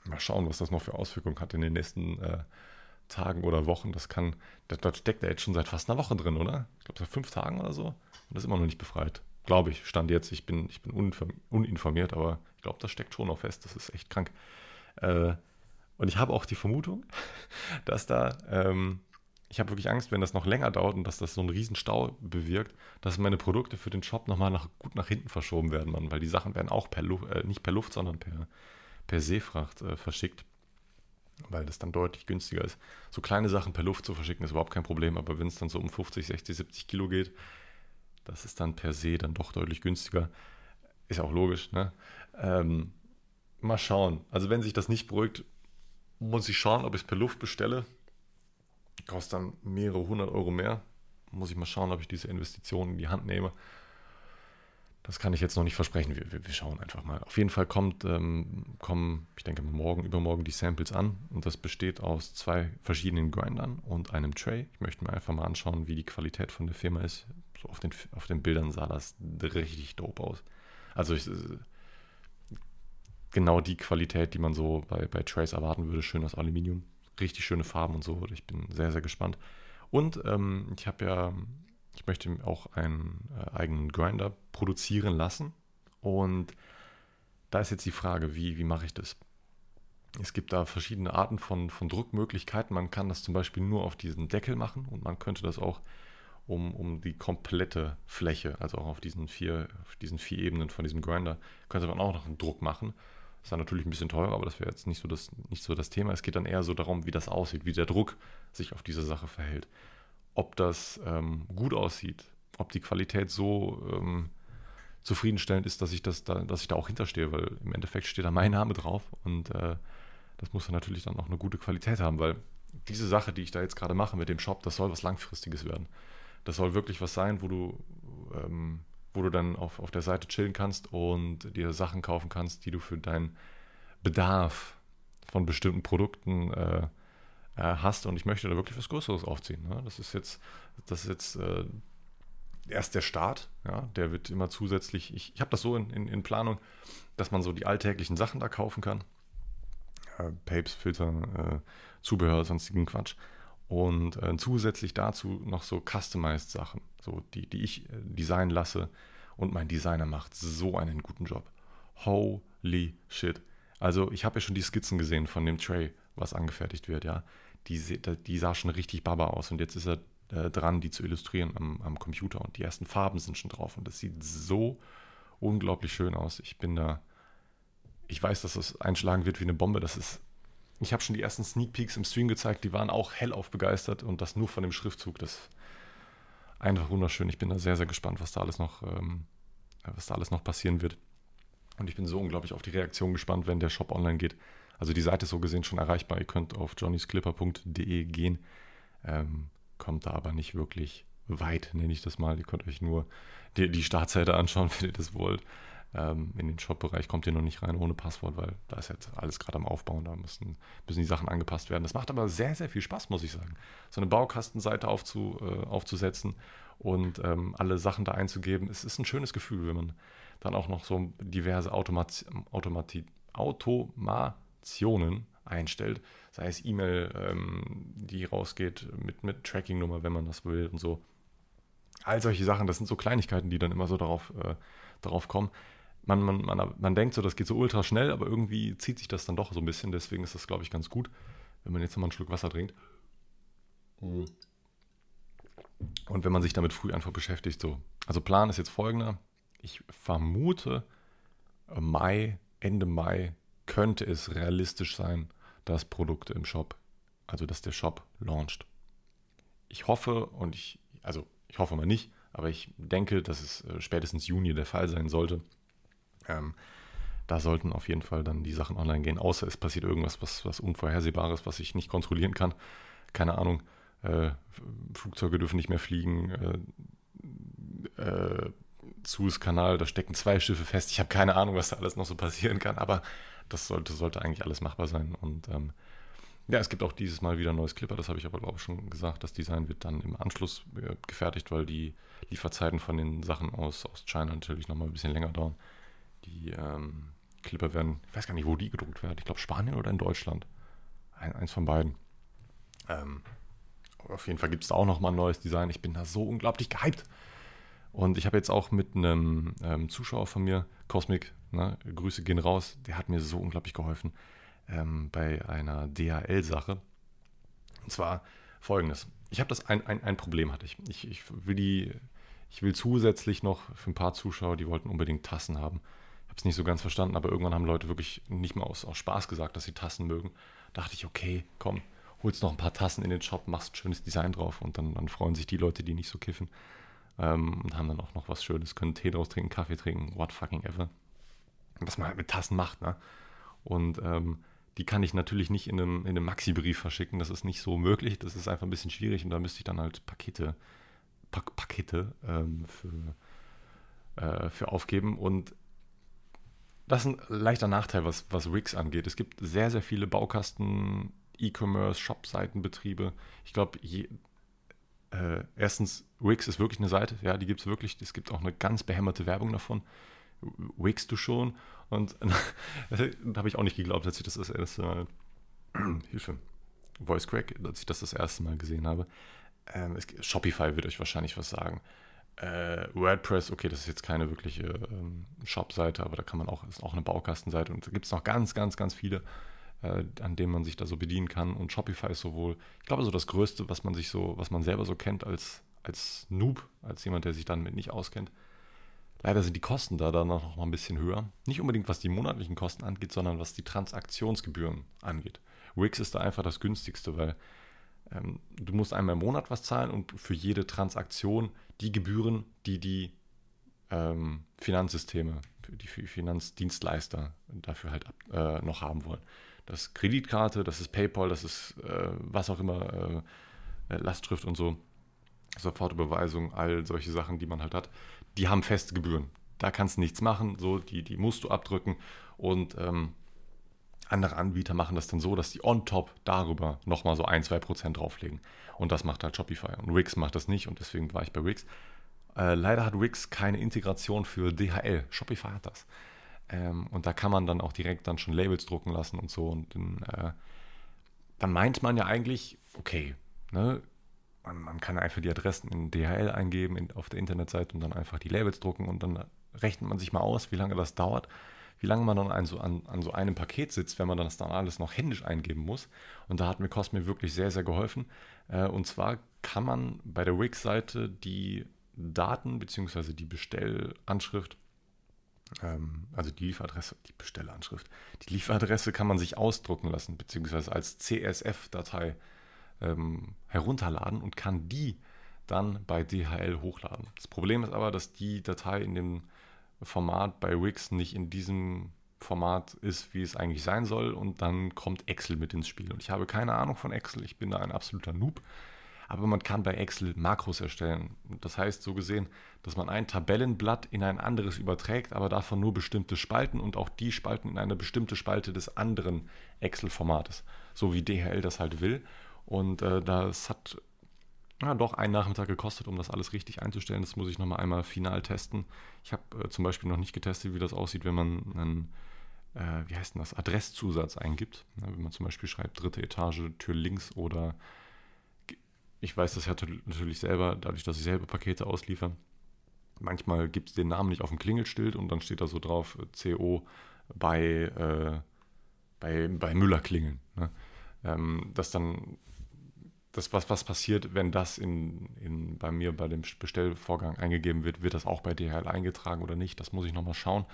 Mal schauen, was das noch für Auswirkungen hat in den nächsten äh, Tagen oder Wochen. Das kann, dort steckt er jetzt schon seit fast einer Woche drin, oder? Ich glaube, seit fünf Tagen oder so. Und das ist immer noch nicht befreit. Glaube ich, stand jetzt. Ich bin, ich bin uninformiert, aber ich glaube, das steckt schon noch fest. Das ist echt krank. Äh, und ich habe auch die Vermutung, dass da ähm, ich habe wirklich Angst, wenn das noch länger dauert und dass das so einen riesen Stau bewirkt, dass meine Produkte für den Shop nochmal nach, gut nach hinten verschoben werden, Mann, weil die Sachen werden auch per Luft, äh, nicht per Luft, sondern per, per Seefracht äh, verschickt, weil das dann deutlich günstiger ist. So kleine Sachen per Luft zu verschicken ist überhaupt kein Problem, aber wenn es dann so um 50, 60, 70 Kilo geht, das ist dann per se dann doch deutlich günstiger. Ist auch logisch, ne? Ähm, mal schauen. Also wenn sich das nicht beruhigt, muss ich schauen, ob ich es per Luft bestelle kostet dann mehrere hundert Euro mehr. Muss ich mal schauen, ob ich diese Investition in die Hand nehme. Das kann ich jetzt noch nicht versprechen. Wir, wir, wir schauen einfach mal. Auf jeden Fall kommt, ähm, kommen, ich denke morgen, übermorgen die Samples an. Und das besteht aus zwei verschiedenen Grindern und einem Tray. Ich möchte mir einfach mal anschauen, wie die Qualität von der Firma ist. So auf den, auf den Bildern sah das richtig dope aus. Also ich, äh, genau die Qualität, die man so bei, bei Trays erwarten würde. Schön aus Aluminium richtig schöne Farben und so. Ich bin sehr, sehr gespannt. Und ähm, ich habe ja, ich möchte auch einen äh, eigenen Grinder produzieren lassen. Und da ist jetzt die Frage, wie, wie mache ich das? Es gibt da verschiedene Arten von, von Druckmöglichkeiten. Man kann das zum Beispiel nur auf diesen Deckel machen und man könnte das auch um, um die komplette Fläche, also auch auf diesen vier, auf diesen vier Ebenen von diesem Grinder, könnte man auch noch einen Druck machen. Ist dann natürlich ein bisschen teurer, aber das wäre jetzt nicht so, das, nicht so das Thema. Es geht dann eher so darum, wie das aussieht, wie der Druck sich auf diese Sache verhält. Ob das ähm, gut aussieht, ob die Qualität so ähm, zufriedenstellend ist, dass ich, das da, dass ich da auch hinterstehe, weil im Endeffekt steht da mein Name drauf und äh, das muss dann natürlich dann auch eine gute Qualität haben, weil diese Sache, die ich da jetzt gerade mache mit dem Shop, das soll was Langfristiges werden. Das soll wirklich was sein, wo du ähm, wo du dann auf, auf der Seite chillen kannst und dir Sachen kaufen kannst, die du für deinen Bedarf von bestimmten Produkten äh, äh, hast. Und ich möchte da wirklich was Größeres aufziehen. Ne? Das ist jetzt, das ist jetzt äh, erst der Start. Ja? Der wird immer zusätzlich, ich, ich habe das so in, in, in, Planung, dass man so die alltäglichen Sachen da kaufen kann. Äh, Papes, Filter, äh, Zubehör, sonstigen Quatsch. Und äh, zusätzlich dazu noch so customized Sachen, so die, die ich äh, designen lasse. Und mein Designer macht so einen guten Job. Holy shit. Also ich habe ja schon die Skizzen gesehen von dem Tray, was angefertigt wird, ja. Die, die sah schon richtig baba aus und jetzt ist er äh, dran, die zu illustrieren am, am Computer und die ersten Farben sind schon drauf und das sieht so unglaublich schön aus. Ich bin da, ich weiß, dass das einschlagen wird wie eine Bombe. Das ist, ich habe schon die ersten Sneak Peeks im Stream gezeigt, die waren auch hellauf begeistert und das nur von dem Schriftzug. Das ist einfach wunderschön. Ich bin da sehr, sehr gespannt, was da alles noch, ähm, was da alles noch passieren wird. Und ich bin so unglaublich auf die Reaktion gespannt, wenn der Shop online geht. Also die Seite ist so gesehen schon erreichbar. Ihr könnt auf johnnysclipper.de gehen. Ähm, kommt da aber nicht wirklich weit, nenne ich das mal. Ihr könnt euch nur die, die Startseite anschauen, wenn ihr das wollt. Ähm, in den Shop-Bereich kommt ihr noch nicht rein ohne Passwort, weil da ist jetzt alles gerade am Aufbauen. Da müssen, müssen die Sachen angepasst werden. Das macht aber sehr, sehr viel Spaß, muss ich sagen. So eine Baukastenseite aufzu, äh, aufzusetzen und ähm, alle Sachen da einzugeben. Es ist ein schönes Gefühl, wenn man dann auch noch so diverse Automat Automati Automationen einstellt. Sei es E-Mail, ähm, die rausgeht mit, mit Tracking-Nummer, wenn man das will und so. All solche Sachen, das sind so Kleinigkeiten, die dann immer so darauf, äh, darauf kommen. Man, man, man, man denkt so, das geht so ultra schnell, aber irgendwie zieht sich das dann doch so ein bisschen. Deswegen ist das, glaube ich, ganz gut, wenn man jetzt nochmal einen Schluck Wasser trinkt. Und wenn man sich damit früh einfach beschäftigt, so. Also Plan ist jetzt folgender. Ich vermute, Mai, Ende Mai könnte es realistisch sein, dass Produkte im Shop, also dass der Shop launcht. Ich hoffe und ich, also ich hoffe mal nicht, aber ich denke, dass es äh, spätestens Juni der Fall sein sollte. Ähm, da sollten auf jeden Fall dann die Sachen online gehen, außer es passiert irgendwas, was, was Unvorhersehbares, was ich nicht kontrollieren kann. Keine Ahnung, äh, Flugzeuge dürfen nicht mehr fliegen, äh, äh, Suezkanal, da stecken zwei Schiffe fest. Ich habe keine Ahnung, was da alles noch so passieren kann, aber das sollte, sollte eigentlich alles machbar sein. Und ähm, ja, es gibt auch dieses Mal wieder ein neues Clipper, das habe ich aber glaube ich schon gesagt. Das Design wird dann im Anschluss äh, gefertigt, weil die Lieferzeiten von den Sachen aus, aus China natürlich nochmal ein bisschen länger dauern. Die ähm, Clipper werden, ich weiß gar nicht, wo die gedruckt werden. Ich glaube Spanien oder in Deutschland. Ein, eins von beiden. Ähm, auf jeden Fall gibt es da auch nochmal ein neues Design. Ich bin da so unglaublich gehypt. Und ich habe jetzt auch mit einem ähm, Zuschauer von mir, Cosmic, ne, Grüße gehen raus, der hat mir so unglaublich geholfen ähm, bei einer DHL-Sache. Und zwar folgendes. Ich habe das ein, ein, ein Problem hatte ich. ich. Ich will die, ich will zusätzlich noch für ein paar Zuschauer, die wollten unbedingt Tassen haben. Habe es nicht so ganz verstanden, aber irgendwann haben Leute wirklich nicht mehr aus, aus Spaß gesagt, dass sie Tassen mögen. Da dachte ich, okay, komm, holst noch ein paar Tassen in den Shop, machst ein schönes Design drauf und dann, dann freuen sich die Leute, die nicht so kiffen. Ähm, und haben dann auch noch was Schönes, können Tee draus trinken, Kaffee trinken, what fucking ever. Was man halt mit Tassen macht, ne? Und ähm, die kann ich natürlich nicht in einem, in einem Maxi-Brief verschicken, das ist nicht so möglich, das ist einfach ein bisschen schwierig und da müsste ich dann halt Pakete, Pak Pakete ähm, für, äh, für aufgeben und das ist ein leichter Nachteil, was, was Wix angeht. Es gibt sehr, sehr viele Baukasten, E-Commerce, Shop-Seitenbetriebe. Ich glaube, äh, erstens, Wix ist wirklich eine Seite, ja, die gibt es wirklich. Es gibt auch eine ganz behämmerte Werbung davon. Wix du schon? Und da habe ich auch nicht geglaubt, als ich das das erste Mal, Hilfe, Voice Crack, als ich das das erste Mal gesehen habe. Ähm, es, Shopify wird euch wahrscheinlich was sagen. Äh, WordPress, okay, das ist jetzt keine wirkliche ähm, Shop-Seite, aber da kann man auch, ist auch eine Baukastenseite und da gibt es noch ganz, ganz, ganz viele äh, an dem man sich da so bedienen kann. Und Shopify ist sowohl, ich glaube, so das Größte, was man sich so, was man selber so kennt als, als Noob, als jemand, der sich dann mit nicht auskennt. Leider sind die Kosten da dann noch mal ein bisschen höher. Nicht unbedingt, was die monatlichen Kosten angeht, sondern was die Transaktionsgebühren angeht. Wix ist da einfach das günstigste, weil ähm, du musst einmal im Monat was zahlen und für jede Transaktion die Gebühren, die die ähm, Finanzsysteme, die Finanzdienstleister dafür halt äh, noch haben wollen. Das ist Kreditkarte, das ist PayPal, das ist äh, was auch immer, äh, äh, Lastschrift und so, Sofortüberweisung, all solche Sachen, die man halt hat, die haben feste Gebühren. Da kannst du nichts machen, so, die, die musst du abdrücken und ähm, andere Anbieter machen das dann so, dass die on top darüber nochmal so ein, zwei Prozent drauflegen. Und das macht halt Shopify. Und Wix macht das nicht und deswegen war ich bei Wix. Äh, leider hat Wix keine Integration für DHL. Shopify hat das. Ähm, und da kann man dann auch direkt dann schon Labels drucken lassen und so. Und dann, äh, dann meint man ja eigentlich, okay, ne, man, man, kann einfach die Adressen in DHL eingeben in, auf der Internetseite und dann einfach die Labels drucken und dann rechnet man sich mal aus, wie lange das dauert, wie lange man dann an so, an, an so einem Paket sitzt, wenn man das dann alles noch händisch eingeben muss. Und da hat mir Cosme wirklich sehr, sehr geholfen. Äh, und zwar kann man bei der Wix-Seite die Daten bzw. die Bestellanschrift ähm, also die Lieferadresse, die Bestellanschrift, die Lieferadresse kann man sich ausdrucken lassen, beziehungsweise als CSF-Datei ähm, herunterladen und kann die dann bei DHL hochladen. Das Problem ist aber, dass die Datei in dem Format bei Wix nicht in diesem Format ist, wie es eigentlich sein soll und dann kommt Excel mit ins Spiel. Und ich habe keine Ahnung von Excel, ich bin da ein absoluter Noob aber man kann bei Excel Makros erstellen. Das heißt so gesehen, dass man ein Tabellenblatt in ein anderes überträgt, aber davon nur bestimmte Spalten und auch die Spalten in eine bestimmte Spalte des anderen Excel-Formates, so wie DHL das halt will. Und äh, das hat ja, doch einen Nachmittag gekostet, um das alles richtig einzustellen. Das muss ich nochmal einmal final testen. Ich habe äh, zum Beispiel noch nicht getestet, wie das aussieht, wenn man einen, äh, wie heißt denn das, Adresszusatz eingibt. Ja, wenn man zum Beispiel schreibt, dritte Etage, Tür links oder ich weiß das ja natürlich selber, dadurch, dass ich selber Pakete ausliefer. Manchmal gibt es den Namen nicht auf dem Klingelschild und dann steht da so drauf äh, CO bei, äh, bei, bei Müller klingeln. Ne? Ähm, dass dann das, was, was passiert, wenn das in, in, bei mir bei dem Bestellvorgang eingegeben wird, wird das auch bei DHL eingetragen oder nicht? Das muss ich nochmal schauen.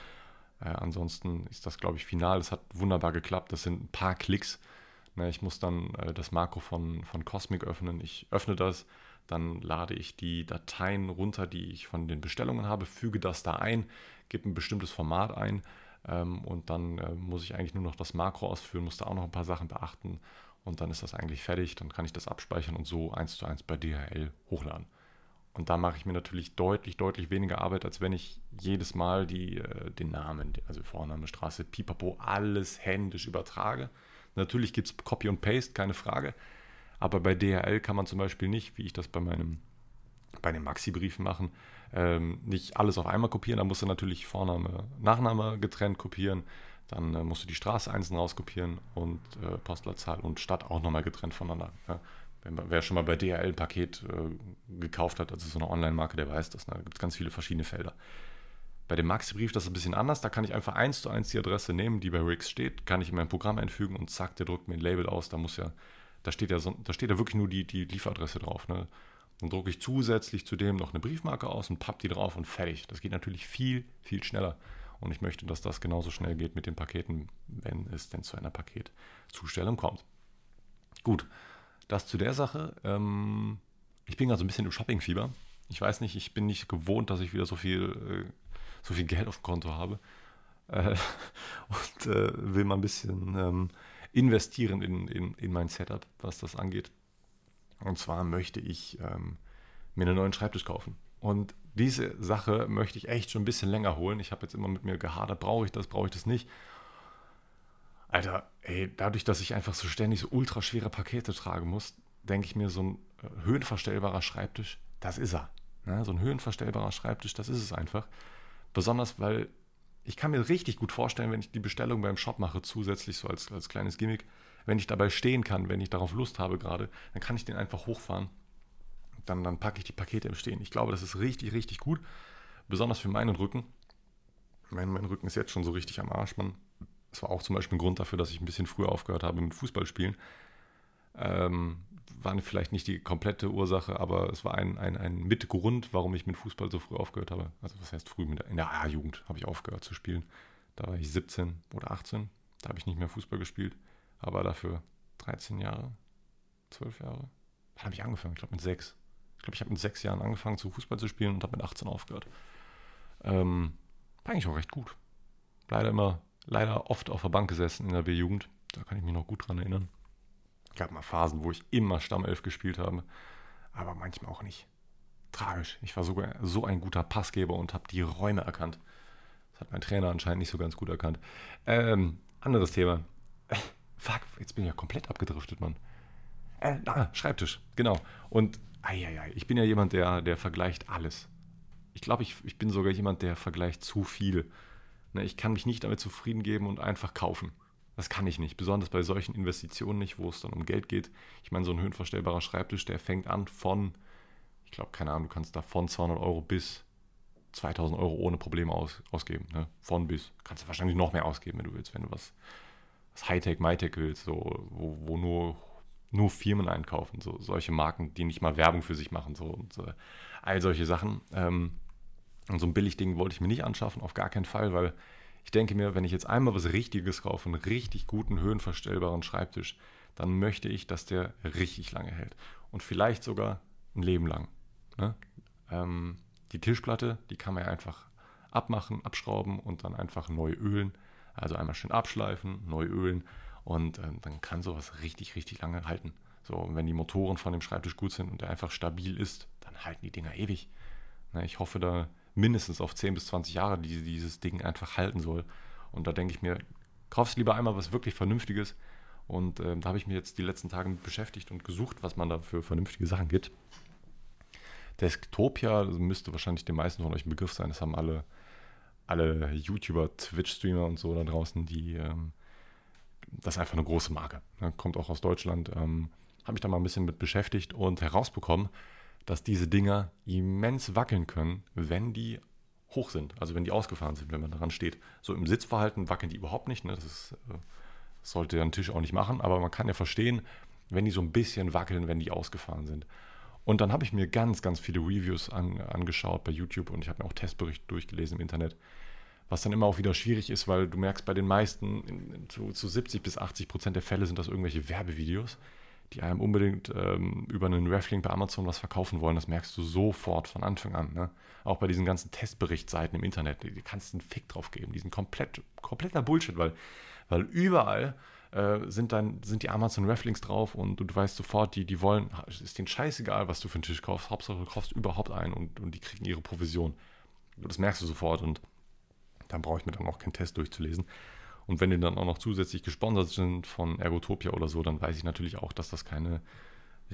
Äh, ansonsten ist das, glaube ich, final. Es hat wunderbar geklappt. Das sind ein paar Klicks Ne, ich muss dann äh, das Makro von, von Cosmic öffnen. Ich öffne das, dann lade ich die Dateien runter, die ich von den Bestellungen habe, füge das da ein, gebe ein bestimmtes Format ein ähm, und dann äh, muss ich eigentlich nur noch das Makro ausführen, muss da auch noch ein paar Sachen beachten und dann ist das eigentlich fertig. Dann kann ich das abspeichern und so eins zu eins bei DHL hochladen. Und da mache ich mir natürlich deutlich, deutlich weniger Arbeit, als wenn ich jedes Mal die, äh, den Namen, also Vorname, Straße, Pipapo, alles händisch übertrage. Natürlich gibt es Copy und Paste, keine Frage. Aber bei DHL kann man zum Beispiel nicht, wie ich das bei meinem bei den Maxi-Briefen machen, ähm, nicht alles auf einmal kopieren. Da musst du natürlich Vorname, Nachname getrennt kopieren. Dann äh, musst du die Straße einzeln rauskopieren und äh, Postleitzahl und Stadt auch nochmal getrennt voneinander. Ja. Wenn, wer schon mal bei DHL ein Paket äh, gekauft hat, also so eine Online-Marke, der weiß das. Ne? Da gibt es ganz viele verschiedene Felder. Bei dem Maxi-Brief das ist ein bisschen anders. Da kann ich einfach eins zu eins die Adresse nehmen, die bei Rix steht, kann ich in mein Programm einfügen und zack, der druckt mir ein Label aus. Da muss ja, da steht ja, so, da steht ja wirklich nur die, die Lieferadresse drauf. Ne? Dann drucke ich zusätzlich zu dem noch eine Briefmarke aus und papp die drauf und fertig. Das geht natürlich viel, viel schneller. Und ich möchte, dass das genauso schnell geht mit den Paketen, wenn es denn zu einer Paketzustellung kommt. Gut, das zu der Sache. Ähm, ich bin gerade so ein bisschen im Shoppingfieber. Ich weiß nicht, ich bin nicht gewohnt, dass ich wieder so viel äh, so viel Geld auf dem Konto habe äh, und äh, will mal ein bisschen ähm, investieren in, in, in mein Setup, was das angeht. Und zwar möchte ich ähm, mir einen neuen Schreibtisch kaufen. Und diese Sache möchte ich echt schon ein bisschen länger holen. Ich habe jetzt immer mit mir gehadert, brauche ich das, brauche ich das nicht. Alter, ey, dadurch, dass ich einfach so ständig so ultra schwere Pakete tragen muss, denke ich mir, so ein äh, höhenverstellbarer Schreibtisch, das ist er. Ne? So ein höhenverstellbarer Schreibtisch, das ist es einfach. Besonders, weil ich kann mir richtig gut vorstellen, wenn ich die Bestellung beim Shop mache, zusätzlich so als, als kleines Gimmick, wenn ich dabei stehen kann, wenn ich darauf Lust habe gerade, dann kann ich den einfach hochfahren. Dann, dann packe ich die Pakete im Stehen. Ich glaube, das ist richtig, richtig gut. Besonders für meinen Rücken. Mein, mein Rücken ist jetzt schon so richtig am Arsch, Mann. Das war auch zum Beispiel ein Grund dafür, dass ich ein bisschen früher aufgehört habe mit Fußballspielen. Ähm, war vielleicht nicht die komplette Ursache, aber es war ein, ein, ein Mitgrund, warum ich mit Fußball so früh aufgehört habe. Also was heißt früh? in der A-Jugend habe ich aufgehört zu spielen. Da war ich 17 oder 18. Da habe ich nicht mehr Fußball gespielt. Aber dafür 13 Jahre, 12 Jahre. Wann habe ich angefangen? Ich glaube mit 6. Ich glaube, ich habe mit 6 Jahren angefangen zu Fußball zu spielen und habe mit 18 aufgehört. Ähm, war eigentlich auch recht gut. Leider immer, leider oft auf der Bank gesessen in der B-Jugend. Da kann ich mich noch gut dran erinnern. Gab mal Phasen, wo ich immer Stammelf gespielt habe, aber manchmal auch nicht. Tragisch. Ich war sogar so ein guter Passgeber und habe die Räume erkannt. Das hat mein Trainer anscheinend nicht so ganz gut erkannt. Ähm, anderes Thema. Äh, fuck, jetzt bin ich ja komplett abgedriftet, Mann. Äh, ah, Schreibtisch, genau. Und ei, ich bin ja jemand, der, der vergleicht alles. Ich glaube, ich, ich bin sogar jemand, der vergleicht zu viel. Ne, ich kann mich nicht damit zufrieden geben und einfach kaufen. Das kann ich nicht, besonders bei solchen Investitionen nicht, wo es dann um Geld geht. Ich meine, so ein höhenverstellbarer Schreibtisch, der fängt an von, ich glaube, keine Ahnung, du kannst da von 200 Euro bis 2000 Euro ohne Probleme aus, ausgeben. Ne? Von bis. Kannst du wahrscheinlich noch mehr ausgeben, wenn du willst, wenn du was, was Hightech, MyTech willst, so, wo, wo nur, nur Firmen einkaufen, so solche Marken, die nicht mal Werbung für sich machen, so und äh, all solche Sachen. Ähm, und so ein Billigding wollte ich mir nicht anschaffen, auf gar keinen Fall, weil ich denke mir, wenn ich jetzt einmal was Richtiges kaufe, einen richtig guten, höhenverstellbaren Schreibtisch, dann möchte ich, dass der richtig lange hält. Und vielleicht sogar ein Leben lang. Ne? Ähm, die Tischplatte, die kann man ja einfach abmachen, abschrauben und dann einfach neu ölen. Also einmal schön abschleifen, neu ölen und ähm, dann kann sowas richtig, richtig lange halten. So, und wenn die Motoren von dem Schreibtisch gut sind und der einfach stabil ist, dann halten die Dinger ewig. Ne, ich hoffe da mindestens auf 10 bis 20 Jahre, die dieses Ding einfach halten soll. Und da denke ich mir, kaufst lieber einmal was wirklich Vernünftiges. Und äh, da habe ich mich jetzt die letzten Tage mit beschäftigt und gesucht, was man da für vernünftige Sachen gibt. Desktopia müsste wahrscheinlich den meisten von euch ein Begriff sein. Das haben alle, alle YouTuber, Twitch-Streamer und so da draußen, die ähm, das ist einfach eine große Marke. Kommt auch aus Deutschland. Ähm, habe mich da mal ein bisschen mit beschäftigt und herausbekommen, dass diese Dinger immens wackeln können, wenn die hoch sind, also wenn die ausgefahren sind, wenn man daran steht. So im Sitzverhalten wackeln die überhaupt nicht. Ne? Das, ist, das äh, sollte ein Tisch auch nicht machen, aber man kann ja verstehen, wenn die so ein bisschen wackeln, wenn die ausgefahren sind. Und dann habe ich mir ganz, ganz viele Reviews an, angeschaut bei YouTube und ich habe mir auch Testberichte durchgelesen im Internet, was dann immer auch wieder schwierig ist, weil du merkst, bei den meisten, in, in, zu, zu 70 bis 80 Prozent der Fälle sind das irgendwelche Werbevideos, die einem unbedingt ähm, über einen Reflink bei Amazon was verkaufen wollen. Das merkst du sofort von Anfang an. Ne? Auch bei diesen ganzen Testberichtsseiten im Internet, die, die kannst du einen Fick drauf geben. Die sind komplett, kompletter Bullshit, weil, weil überall äh, sind dann sind die Amazon Reflinks drauf und, und, du weißt sofort, die, die wollen, es ist denen scheißegal, was du für einen Tisch kaufst, Hauptsache du kaufst überhaupt einen und, und die kriegen ihre Provision. Das merkst du sofort und dann brauche ich mir dann auch keinen Test durchzulesen. Und wenn die dann auch noch zusätzlich gesponsert sind von Ergotopia oder so, dann weiß ich natürlich auch, dass das keine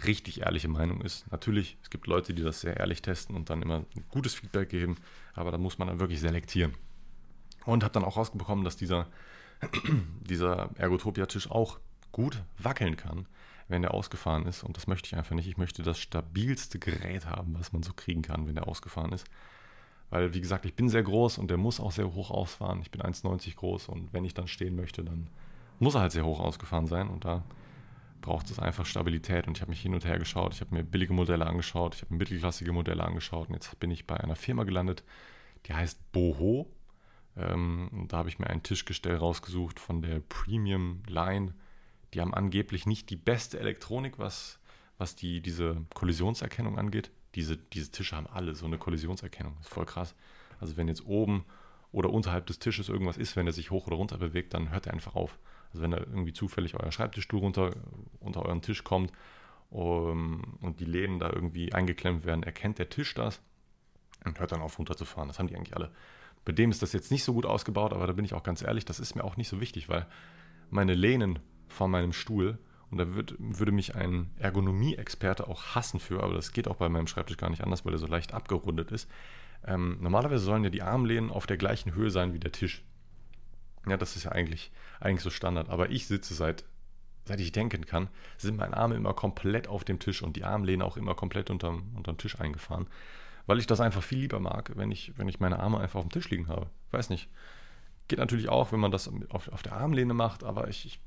richtig ehrliche Meinung ist. Natürlich, es gibt Leute, die das sehr ehrlich testen und dann immer gutes Feedback geben, aber da muss man dann wirklich selektieren. Und habe dann auch rausbekommen, dass dieser dieser Ergotopia-Tisch auch gut wackeln kann, wenn der ausgefahren ist. Und das möchte ich einfach nicht. Ich möchte das stabilste Gerät haben, was man so kriegen kann, wenn der ausgefahren ist. Weil, wie gesagt, ich bin sehr groß und der muss auch sehr hoch ausfahren. Ich bin 1,90 groß und wenn ich dann stehen möchte, dann muss er halt sehr hoch ausgefahren sein. Und da braucht es einfach Stabilität. Und ich habe mich hin und her geschaut. Ich habe mir billige Modelle angeschaut. Ich habe mir mittelklassige Modelle angeschaut. Und jetzt bin ich bei einer Firma gelandet, die heißt Boho. Ähm, da habe ich mir ein Tischgestell rausgesucht von der Premium Line. Die haben angeblich nicht die beste Elektronik, was, was die, diese Kollisionserkennung angeht. Diese, diese Tische haben alle so eine Kollisionserkennung. Das ist voll krass. Also wenn jetzt oben oder unterhalb des Tisches irgendwas ist, wenn er sich hoch oder runter bewegt, dann hört er einfach auf. Also wenn da irgendwie zufällig euer Schreibtischstuhl runter, unter euren Tisch kommt um, und die Lehnen da irgendwie eingeklemmt werden, erkennt der Tisch das und hört dann auf runterzufahren. Das haben die eigentlich alle. Bei dem ist das jetzt nicht so gut ausgebaut, aber da bin ich auch ganz ehrlich, das ist mir auch nicht so wichtig, weil meine Lehnen von meinem Stuhl, und da würd, würde mich ein Ergonomie-Experte auch hassen für, aber das geht auch bei meinem Schreibtisch gar nicht anders, weil er so leicht abgerundet ist. Ähm, normalerweise sollen ja die Armlehnen auf der gleichen Höhe sein wie der Tisch. Ja, das ist ja eigentlich, eigentlich so Standard. Aber ich sitze seit, seit ich denken kann, sind meine Arme immer komplett auf dem Tisch und die Armlehne auch immer komplett unterm, unterm Tisch eingefahren weil ich das einfach viel lieber mag, wenn ich, wenn ich meine Arme einfach auf dem Tisch liegen habe. Weiß nicht. Geht natürlich auch, wenn man das auf, auf der Armlehne macht, aber ich, ich,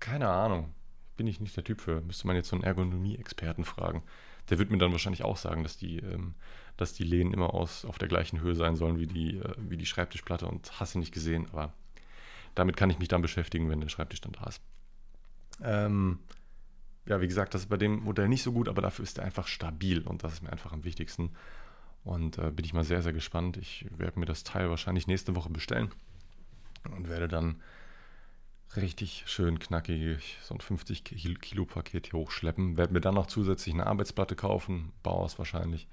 keine Ahnung, bin ich nicht der Typ für. Müsste man jetzt so einen Ergonomie-Experten fragen. Der wird mir dann wahrscheinlich auch sagen, dass die, ähm, dass die Lehnen immer aus, auf der gleichen Höhe sein sollen wie die, äh, wie die Schreibtischplatte und hast du nicht gesehen, aber damit kann ich mich dann beschäftigen, wenn der Schreibtisch dann da ist. Ähm, ja, wie gesagt, das ist bei dem Modell nicht so gut, aber dafür ist er einfach stabil und das ist mir einfach am wichtigsten. Und äh, bin ich mal sehr, sehr gespannt. Ich werde mir das Teil wahrscheinlich nächste Woche bestellen und werde dann richtig schön knackig so ein 50 Kilo Paket hier hochschleppen. Werde mir dann noch zusätzlich eine Arbeitsplatte kaufen, Bauhaus wahrscheinlich.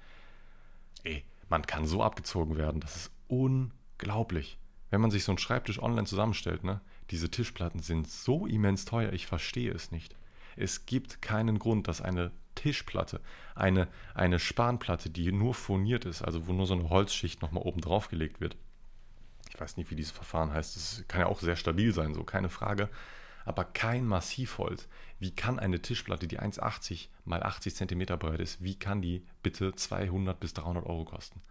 Ey, man kann so abgezogen werden, das ist unglaublich. Wenn man sich so einen Schreibtisch online zusammenstellt, ne? Diese Tischplatten sind so immens teuer, ich verstehe es nicht. Es gibt keinen Grund, dass eine Tischplatte, eine, eine Spanplatte, die nur furniert ist, also wo nur so eine Holzschicht nochmal oben drauf gelegt wird. Ich weiß nicht, wie dieses Verfahren heißt, das kann ja auch sehr stabil sein, so keine Frage, aber kein Massivholz. Wie kann eine Tischplatte, die 1,80 mal 80 cm breit ist, wie kann die bitte 200 bis 300 Euro kosten?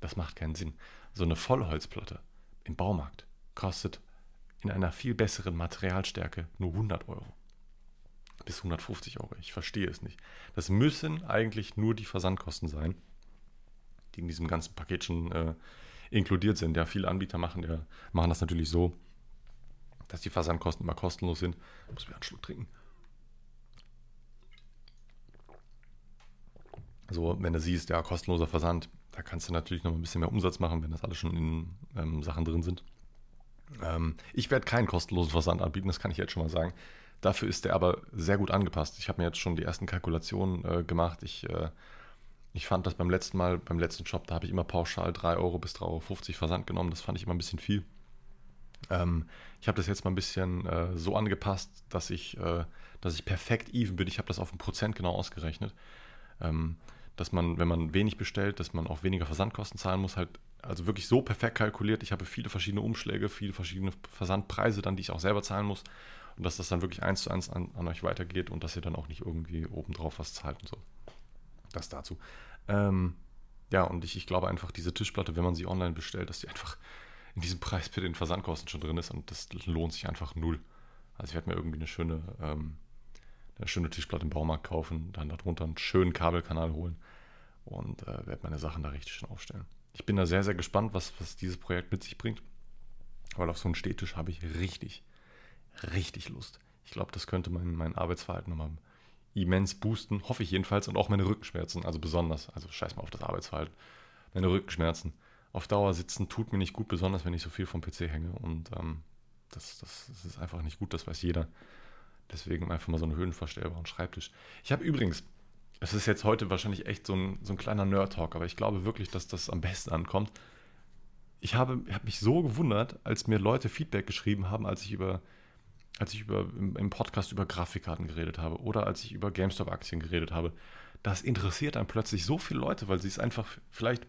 Das macht keinen Sinn. So eine Vollholzplatte im Baumarkt kostet in einer viel besseren Materialstärke nur 100 Euro. Bis 150 Euro. Ich verstehe es nicht. Das müssen eigentlich nur die Versandkosten sein, die in diesem ganzen Paketchen äh, inkludiert sind. Ja, viele Anbieter machen, ja, machen das natürlich so, dass die Versandkosten immer kostenlos sind. Ich muss mir einen Schluck trinken. So, wenn du siehst, ja, kostenloser Versand, da kannst du natürlich noch ein bisschen mehr Umsatz machen, wenn das alles schon in ähm, Sachen drin sind. Ähm, ich werde keinen kostenlosen Versand anbieten, das kann ich jetzt schon mal sagen. Dafür ist der aber sehr gut angepasst. Ich habe mir jetzt schon die ersten Kalkulationen äh, gemacht. Ich, äh, ich fand das beim letzten Mal, beim letzten Shop, da habe ich immer pauschal 3 Euro bis 3,50 Euro Versand genommen. Das fand ich immer ein bisschen viel. Ähm, ich habe das jetzt mal ein bisschen äh, so angepasst, dass ich, äh, dass ich perfekt even bin. Ich habe das auf ein Prozent genau ausgerechnet. Ähm, dass man, wenn man wenig bestellt, dass man auch weniger Versandkosten zahlen muss, halt also wirklich so perfekt kalkuliert. Ich habe viele verschiedene Umschläge, viele verschiedene Versandpreise dann, die ich auch selber zahlen muss. Und dass das dann wirklich eins zu eins an, an euch weitergeht und dass ihr dann auch nicht irgendwie obendrauf was zahlt und so. Das dazu. Ähm, ja, und ich, ich glaube einfach, diese Tischplatte, wenn man sie online bestellt, dass die einfach in diesem Preis für den Versandkosten schon drin ist und das lohnt sich einfach null. Also ich werde mir irgendwie eine schöne, ähm, eine schöne Tischplatte im Baumarkt kaufen, dann darunter einen schönen Kabelkanal holen und äh, werde meine Sachen da richtig schön aufstellen ich bin da sehr, sehr gespannt, was, was dieses Projekt mit sich bringt. Weil auf so einen Städtisch habe ich richtig, richtig Lust. Ich glaube, das könnte mein, mein Arbeitsverhalten nochmal immens boosten. Hoffe ich jedenfalls. Und auch meine Rückenschmerzen, also besonders. Also scheiß mal auf das Arbeitsverhalten. Meine Rückenschmerzen. Auf Dauer sitzen tut mir nicht gut, besonders wenn ich so viel vom PC hänge. Und ähm, das, das, das, ist einfach nicht gut, das weiß jeder. Deswegen einfach mal so einen höhenverstellbaren Schreibtisch. Ich habe übrigens, es ist jetzt heute wahrscheinlich echt so ein, so ein kleiner Nerd-Talk, aber ich glaube wirklich, dass das am besten ankommt. Ich habe, habe mich so gewundert, als mir Leute Feedback geschrieben haben, als ich über, als ich über im, im Podcast über Grafikkarten geredet habe oder als ich über GameStop-Aktien geredet habe. Das interessiert dann plötzlich so viele Leute, weil sie es einfach vielleicht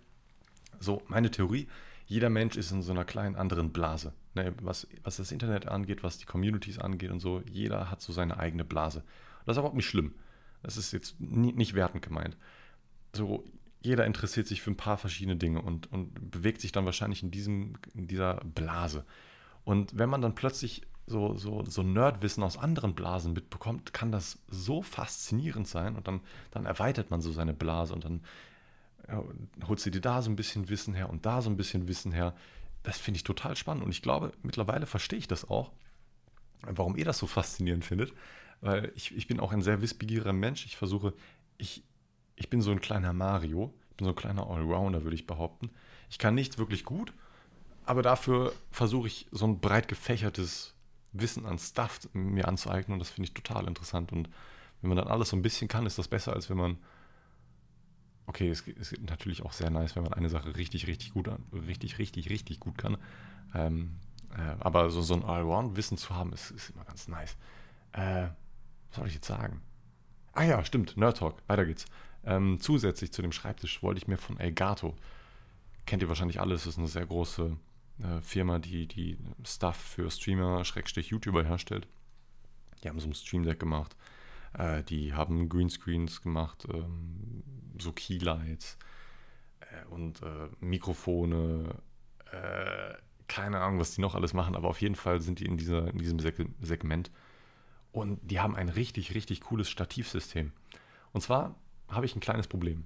so, meine Theorie, jeder Mensch ist in so einer kleinen anderen Blase. Ne, was, was das Internet angeht, was die Communities angeht und so, jeder hat so seine eigene Blase. Das ist überhaupt nicht schlimm. Das ist jetzt nie, nicht wertend gemeint. So, jeder interessiert sich für ein paar verschiedene Dinge und, und bewegt sich dann wahrscheinlich in, diesem, in dieser Blase. Und wenn man dann plötzlich so, so, so Nerdwissen aus anderen Blasen mitbekommt, kann das so faszinierend sein und dann, dann erweitert man so seine Blase und dann ja, holst du dir da so ein bisschen Wissen her und da so ein bisschen Wissen her. Das finde ich total spannend und ich glaube, mittlerweile verstehe ich das auch, warum ihr das so faszinierend findet, weil ich, ich bin auch ein sehr wissbegieriger Mensch. Ich versuche, ich, ich bin so ein kleiner Mario, ich bin so ein kleiner Allrounder, würde ich behaupten. Ich kann nichts wirklich gut, aber dafür versuche ich so ein breit gefächertes Wissen an Stuff mir anzueignen und das finde ich total interessant. Und wenn man dann alles so ein bisschen kann, ist das besser, als wenn man. Okay, es ist natürlich auch sehr nice, wenn man eine Sache richtig, richtig gut, richtig, richtig, richtig gut kann. Ähm, äh, aber so, so ein Allround-Wissen zu haben, ist, ist immer ganz nice. Äh, was soll ich jetzt sagen? Ah ja, stimmt, Nerd Talk, weiter geht's. Ähm, zusätzlich zu dem Schreibtisch wollte ich mir von Elgato, kennt ihr wahrscheinlich alles, das ist eine sehr große äh, Firma, die, die Stuff für Streamer, Schrägstrich YouTuber herstellt. Die haben so ein Stream Deck gemacht, äh, die haben Greenscreens gemacht, ähm, so Keylights äh, und äh, Mikrofone, keine Ahnung, was die noch alles machen, aber auf jeden Fall sind die in, dieser, in diesem Segment und die haben ein richtig, richtig cooles Stativsystem. Und zwar habe ich ein kleines Problem.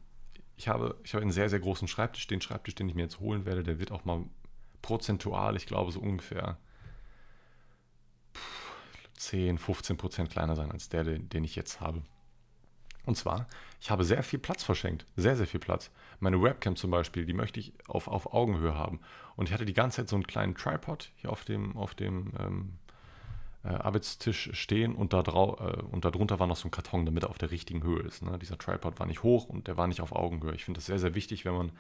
Ich habe, ich habe einen sehr, sehr großen Schreibtisch. Den Schreibtisch, den ich mir jetzt holen werde, der wird auch mal prozentual, ich glaube, so ungefähr 10, 15 Prozent kleiner sein als der, den ich jetzt habe. Und zwar, ich habe sehr viel Platz verschenkt. Sehr, sehr viel Platz. Meine Webcam zum Beispiel, die möchte ich auf, auf Augenhöhe haben. Und ich hatte die ganze Zeit so einen kleinen Tripod hier auf dem, auf dem ähm, äh, Arbeitstisch stehen und da drau äh, und darunter war noch so ein Karton, damit er auf der richtigen Höhe ist. Ne? Dieser Tripod war nicht hoch und der war nicht auf Augenhöhe. Ich finde das sehr, sehr wichtig, wenn man,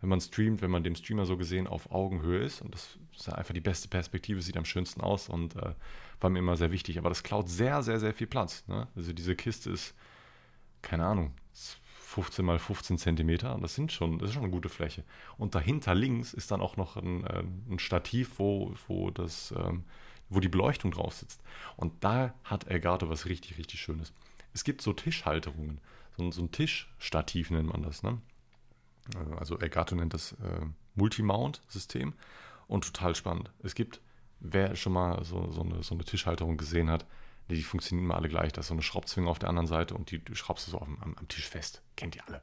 wenn man streamt, wenn man dem Streamer so gesehen auf Augenhöhe ist. Und das ist einfach die beste Perspektive, sieht am schönsten aus und äh, war mir immer sehr wichtig. Aber das klaut sehr, sehr, sehr viel Platz. Ne? Also diese Kiste ist, keine Ahnung, 15 mal 15 Zentimeter. Und das sind schon, das ist schon eine gute Fläche. Und dahinter links ist dann auch noch ein, äh, ein Stativ, wo, wo, das, ähm, wo die Beleuchtung drauf sitzt. Und da hat Elgato was richtig, richtig Schönes. Es gibt so Tischhalterungen. So, so ein Tischstativ nennt man das. Ne? Äh, also Elgato nennt das äh, Multimount-System. Und total spannend. Es gibt, wer schon mal so, so, eine, so eine Tischhalterung gesehen hat, die funktionieren immer alle gleich. Da ist so eine Schraubzwinge auf der anderen Seite und die, du schraubst du so am, am, Tisch fest. Kennt ihr alle.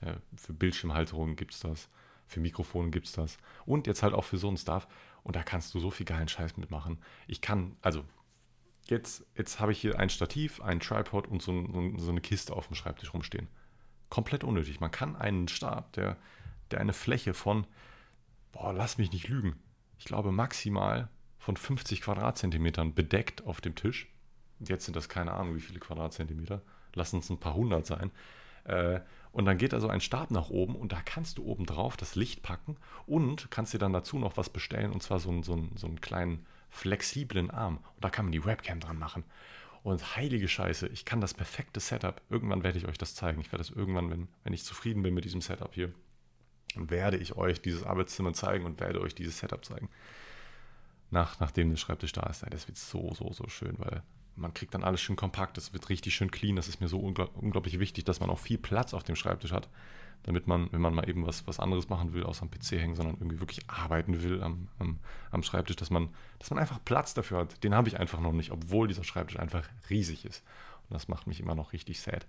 Ja, für Bildschirmhalterungen gibt es das. Für Mikrofone gibt es das. Und jetzt halt auch für so ein Stuff. Und da kannst du so viel geilen Scheiß mitmachen. Ich kann, also, jetzt, jetzt habe ich hier ein Stativ, ein Tripod und so, so eine Kiste auf dem Schreibtisch rumstehen. Komplett unnötig. Man kann einen Stab, der, der eine Fläche von, boah, lass mich nicht lügen, ich glaube maximal von 50 Quadratzentimetern bedeckt auf dem Tisch Jetzt sind das keine Ahnung, wie viele Quadratzentimeter. Lass uns ein paar hundert sein. Äh, und dann geht also ein Stab nach oben und da kannst du oben drauf das Licht packen und kannst dir dann dazu noch was bestellen und zwar so einen, so einen, so einen kleinen flexiblen Arm. Und da kann man die Webcam dran machen. Und heilige Scheiße, ich kann das perfekte Setup. Irgendwann werde ich euch das zeigen. Ich werde das irgendwann, wenn, wenn ich zufrieden bin mit diesem Setup hier, werde ich euch dieses Arbeitszimmer zeigen und werde euch dieses Setup zeigen. Nach, nachdem der Schreibtisch da ist. Das wird so, so, so schön, weil man kriegt dann alles schön kompakt, das wird richtig schön clean. Das ist mir so ungl unglaublich wichtig, dass man auch viel Platz auf dem Schreibtisch hat, damit man, wenn man mal eben was, was anderes machen will, außer am PC hängen, sondern irgendwie wirklich arbeiten will am, am, am Schreibtisch, dass man, dass man einfach Platz dafür hat. Den habe ich einfach noch nicht, obwohl dieser Schreibtisch einfach riesig ist. Und das macht mich immer noch richtig sad.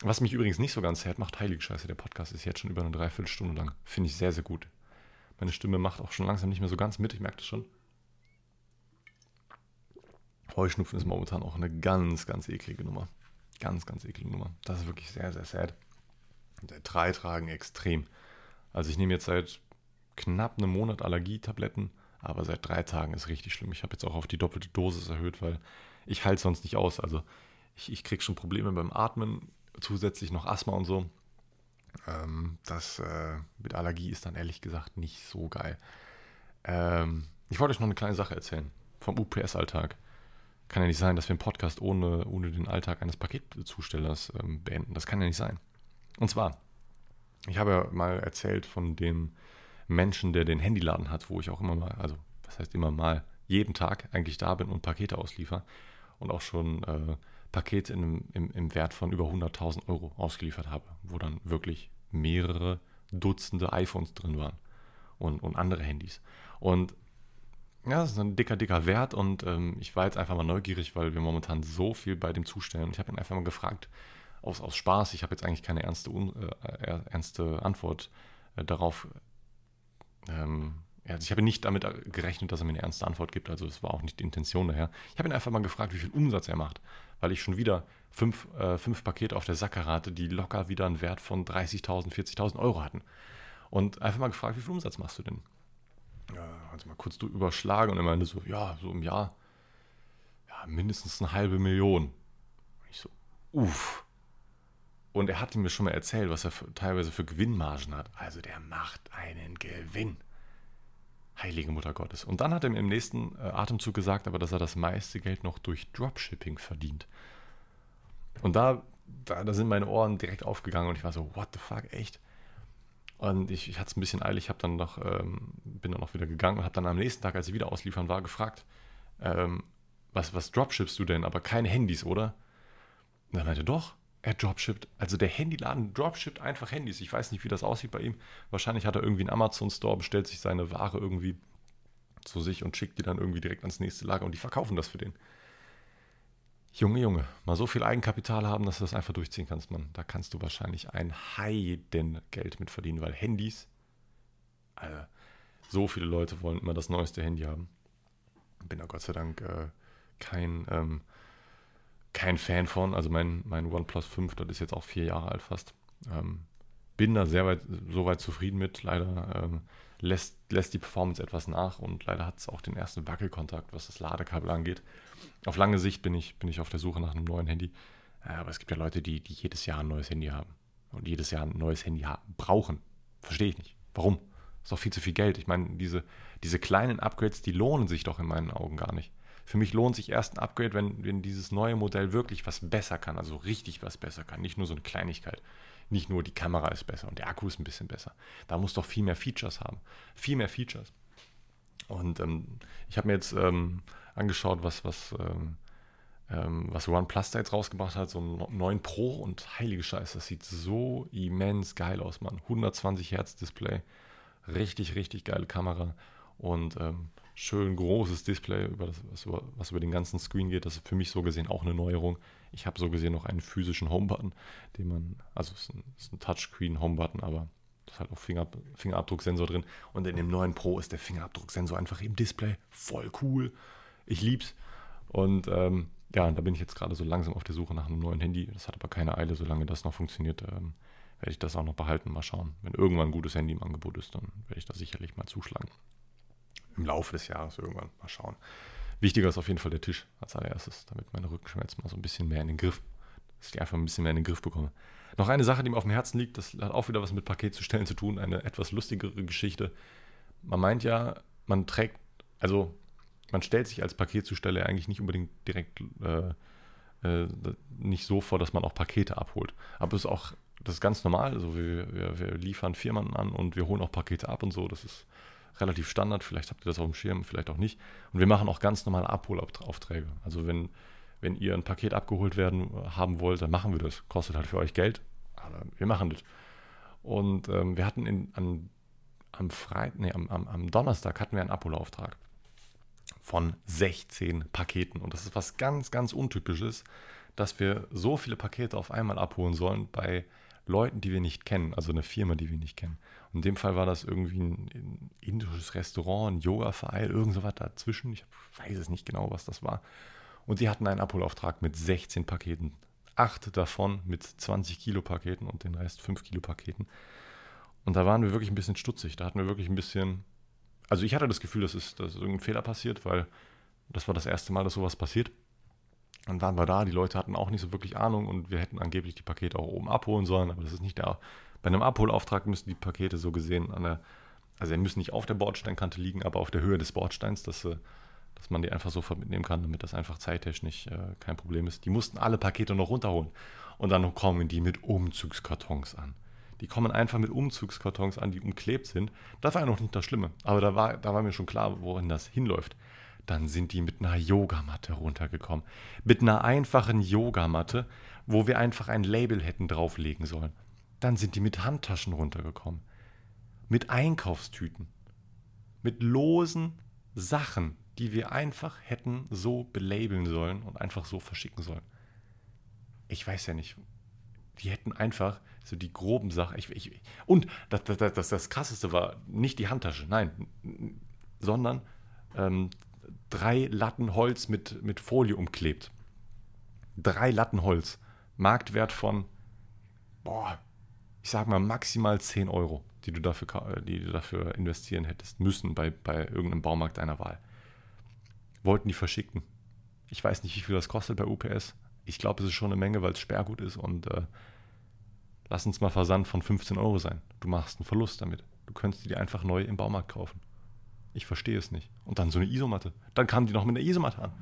Was mich übrigens nicht so ganz sad macht, heilige Scheiße, der Podcast ist jetzt schon über eine Dreiviertelstunde lang. Finde ich sehr, sehr gut. Meine Stimme macht auch schon langsam nicht mehr so ganz mit, ich merke das schon. Heuschnupfen ist momentan auch eine ganz, ganz eklige Nummer. Ganz, ganz eklige Nummer. Das ist wirklich sehr, sehr sad. Seit drei Tagen extrem. Also ich nehme jetzt seit knapp einem Monat Allergietabletten, aber seit drei Tagen ist richtig schlimm. Ich habe jetzt auch auf die doppelte Dosis erhöht, weil ich halte sonst nicht aus. Also ich, ich kriege schon Probleme beim Atmen, zusätzlich noch Asthma und so. Ähm, das äh, mit Allergie ist dann ehrlich gesagt nicht so geil. Ähm, ich wollte euch noch eine kleine Sache erzählen vom UPS-Alltag. Kann ja nicht sein, dass wir einen Podcast ohne, ohne den Alltag eines Paketzustellers ähm, beenden. Das kann ja nicht sein. Und zwar, ich habe ja mal erzählt von dem Menschen, der den Handyladen hat, wo ich auch immer mal, also was heißt immer mal, jeden Tag eigentlich da bin und Pakete ausliefer und auch schon äh, Pakete in, im, im Wert von über 100.000 Euro ausgeliefert habe, wo dann wirklich mehrere Dutzende iPhones drin waren und, und andere Handys. Und ja, das ist ein dicker, dicker Wert und ähm, ich war jetzt einfach mal neugierig, weil wir momentan so viel bei dem zustellen. Und ich habe ihn einfach mal gefragt, aus, aus Spaß, ich habe jetzt eigentlich keine ernste, äh, ernste Antwort äh, darauf. Ähm, also ich habe nicht damit gerechnet, dass er mir eine ernste Antwort gibt, also es war auch nicht die Intention daher. Ich habe ihn einfach mal gefragt, wie viel Umsatz er macht, weil ich schon wieder fünf, äh, fünf Pakete auf der Sacke hatte, die locker wieder einen Wert von 30.000, 40.000 Euro hatten. Und einfach mal gefragt, wie viel Umsatz machst du denn? Ja, also mal kurz überschlagen und er meinte so, ja, so im Jahr, ja, mindestens eine halbe Million. Und ich so, uff. Und er hatte mir schon mal erzählt, was er für, teilweise für Gewinnmargen hat. Also der macht einen Gewinn. Heilige Mutter Gottes. Und dann hat er mir im nächsten äh, Atemzug gesagt, aber dass er das meiste Geld noch durch Dropshipping verdient. Und da, da, da sind meine Ohren direkt aufgegangen und ich war so, what the fuck, echt? Und ich, ich hatte es ein bisschen eilig, habe dann noch, ähm, bin dann auch wieder gegangen und habe dann am nächsten Tag, als ich wieder ausliefern war, gefragt, ähm, was, was dropshippst du denn? Aber keine Handys, oder? Und er meinte, doch, er dropshippt. Also der Handyladen dropshippt einfach Handys. Ich weiß nicht, wie das aussieht bei ihm. Wahrscheinlich hat er irgendwie einen Amazon-Store, bestellt sich seine Ware irgendwie zu sich und schickt die dann irgendwie direkt ans nächste Lager und die verkaufen das für den. Junge, Junge, mal so viel Eigenkapital haben, dass du das einfach durchziehen kannst, Mann. Da kannst du wahrscheinlich ein Heidengeld mit verdienen, weil Handys, also so viele Leute wollen immer das neueste Handy haben. Bin da Gott sei Dank äh, kein, ähm, kein Fan von. Also mein, mein OnePlus 5, das ist jetzt auch vier Jahre alt fast. Ähm, bin da sehr weit, so weit zufrieden mit. Leider ähm, lässt, lässt die Performance etwas nach und leider hat es auch den ersten Wackelkontakt, was das Ladekabel angeht. Auf lange Sicht bin ich, bin ich auf der Suche nach einem neuen Handy. Aber es gibt ja Leute, die, die jedes Jahr ein neues Handy haben und jedes Jahr ein neues Handy brauchen. Verstehe ich nicht. Warum? Ist doch viel zu viel Geld. Ich meine, diese, diese kleinen Upgrades, die lohnen sich doch in meinen Augen gar nicht. Für mich lohnt sich erst ein Upgrade, wenn, wenn dieses neue Modell wirklich was besser kann, also richtig was besser kann, nicht nur so eine Kleinigkeit. Nicht nur die Kamera ist besser und der Akku ist ein bisschen besser. Da muss doch viel mehr Features haben. Viel mehr Features. Und ähm, ich habe mir jetzt ähm, angeschaut, was, was, ähm, ähm was OnePlus da jetzt rausgebracht hat, so einen 9 Pro und heilige Scheiße, das sieht so immens geil aus, Mann. 120 Hertz Display, richtig, richtig geile Kamera und ähm, schön großes Display, über das, was, über, was über den ganzen Screen geht. Das ist für mich so gesehen auch eine Neuerung. Ich habe so gesehen noch einen physischen Home-Button, den man, also es ist ein, ein Touchscreen-Home-Button, aber da ist halt auch Finger, Fingerabdrucksensor drin. Und in dem neuen Pro ist der Fingerabdrucksensor einfach im Display. Voll cool. Ich lieb's. Und ähm, ja, da bin ich jetzt gerade so langsam auf der Suche nach einem neuen Handy. Das hat aber keine Eile, solange das noch funktioniert. Ähm, werde ich das auch noch behalten. Mal schauen. Wenn irgendwann ein gutes Handy im Angebot ist, dann werde ich da sicherlich mal zuschlagen. Im Laufe des Jahres irgendwann. Mal schauen. Wichtiger ist auf jeden Fall der Tisch als allererstes, damit meine Rückenschmerzen mal so ein bisschen mehr in den Griff, dass ich einfach ein bisschen mehr in den Griff bekomme. Noch eine Sache, die mir auf dem Herzen liegt, das hat auch wieder was mit Paketzustellen zu tun, eine etwas lustigere Geschichte. Man meint ja, man trägt, also man stellt sich als Paketzusteller eigentlich nicht unbedingt direkt äh, äh, nicht so vor, dass man auch Pakete abholt. Aber es ist auch, das ist ganz normal. Also wir, wir, wir liefern Firmen an und wir holen auch Pakete ab und so. Das ist relativ Standard. Vielleicht habt ihr das auf dem Schirm, vielleicht auch nicht. Und wir machen auch ganz normale Abholaufträge. Also wenn, wenn ihr ein Paket abgeholt werden haben wollt, dann machen wir das. Kostet halt für euch Geld, aber wir machen das. Und ähm, wir hatten in, an, am Freitag, nee, am, am, am Donnerstag hatten wir einen Abholauftrag von 16 Paketen. Und das ist was ganz, ganz Untypisches, dass wir so viele Pakete auf einmal abholen sollen bei Leuten, die wir nicht kennen, also eine Firma, die wir nicht kennen. In dem Fall war das irgendwie ein, ein indisches Restaurant, ein Yoga-Verein, irgend so was dazwischen. Ich weiß es nicht genau, was das war. Und die hatten einen Abholauftrag mit 16 Paketen. Acht davon mit 20 Kilo Paketen und den Rest 5 Kilo Paketen. Und da waren wir wirklich ein bisschen stutzig. Da hatten wir wirklich ein bisschen. Also ich hatte das Gefühl, dass, ist, dass irgendein Fehler passiert, weil das war das erste Mal, dass sowas passiert. Dann waren wir da, die Leute hatten auch nicht so wirklich Ahnung und wir hätten angeblich die Pakete auch oben abholen sollen, aber das ist nicht der. Bei einem Abholauftrag müssen die Pakete so gesehen an der, also sie müssen nicht auf der Bordsteinkante liegen, aber auf der Höhe des Bordsteins, dass, äh, dass man die einfach so mitnehmen kann, damit das einfach zeittechnisch äh, kein Problem ist. Die mussten alle Pakete noch runterholen und dann kommen die mit Umzugskartons an. Die kommen einfach mit Umzugskartons an, die umklebt sind. Das war ja noch nicht das Schlimme, aber da war, da war mir schon klar, wohin das hinläuft. Dann sind die mit einer Yogamatte runtergekommen. Mit einer einfachen Yogamatte, wo wir einfach ein Label hätten drauflegen sollen. Dann sind die mit Handtaschen runtergekommen. Mit Einkaufstüten. Mit losen Sachen, die wir einfach hätten so belabeln sollen und einfach so verschicken sollen. Ich weiß ja nicht. Die hätten einfach so die groben Sachen. Ich, ich, und das, das, das, das Krasseste war nicht die Handtasche, nein, sondern ähm, drei Latten Holz mit, mit Folie umklebt. Drei Latten Holz. Marktwert von, boah, ich sag mal maximal 10 Euro, die du dafür, die du dafür investieren hättest müssen bei, bei irgendeinem Baumarkt deiner Wahl. Wollten die verschicken. Ich weiß nicht, wie viel das kostet bei UPS. Ich glaube, es ist schon eine Menge, weil es Sperrgut ist und äh, lass uns mal Versand von 15 Euro sein. Du machst einen Verlust damit. Du könntest die einfach neu im Baumarkt kaufen. Ich verstehe es nicht. Und dann so eine Isomatte. Dann kamen die noch mit einer Isomatte an.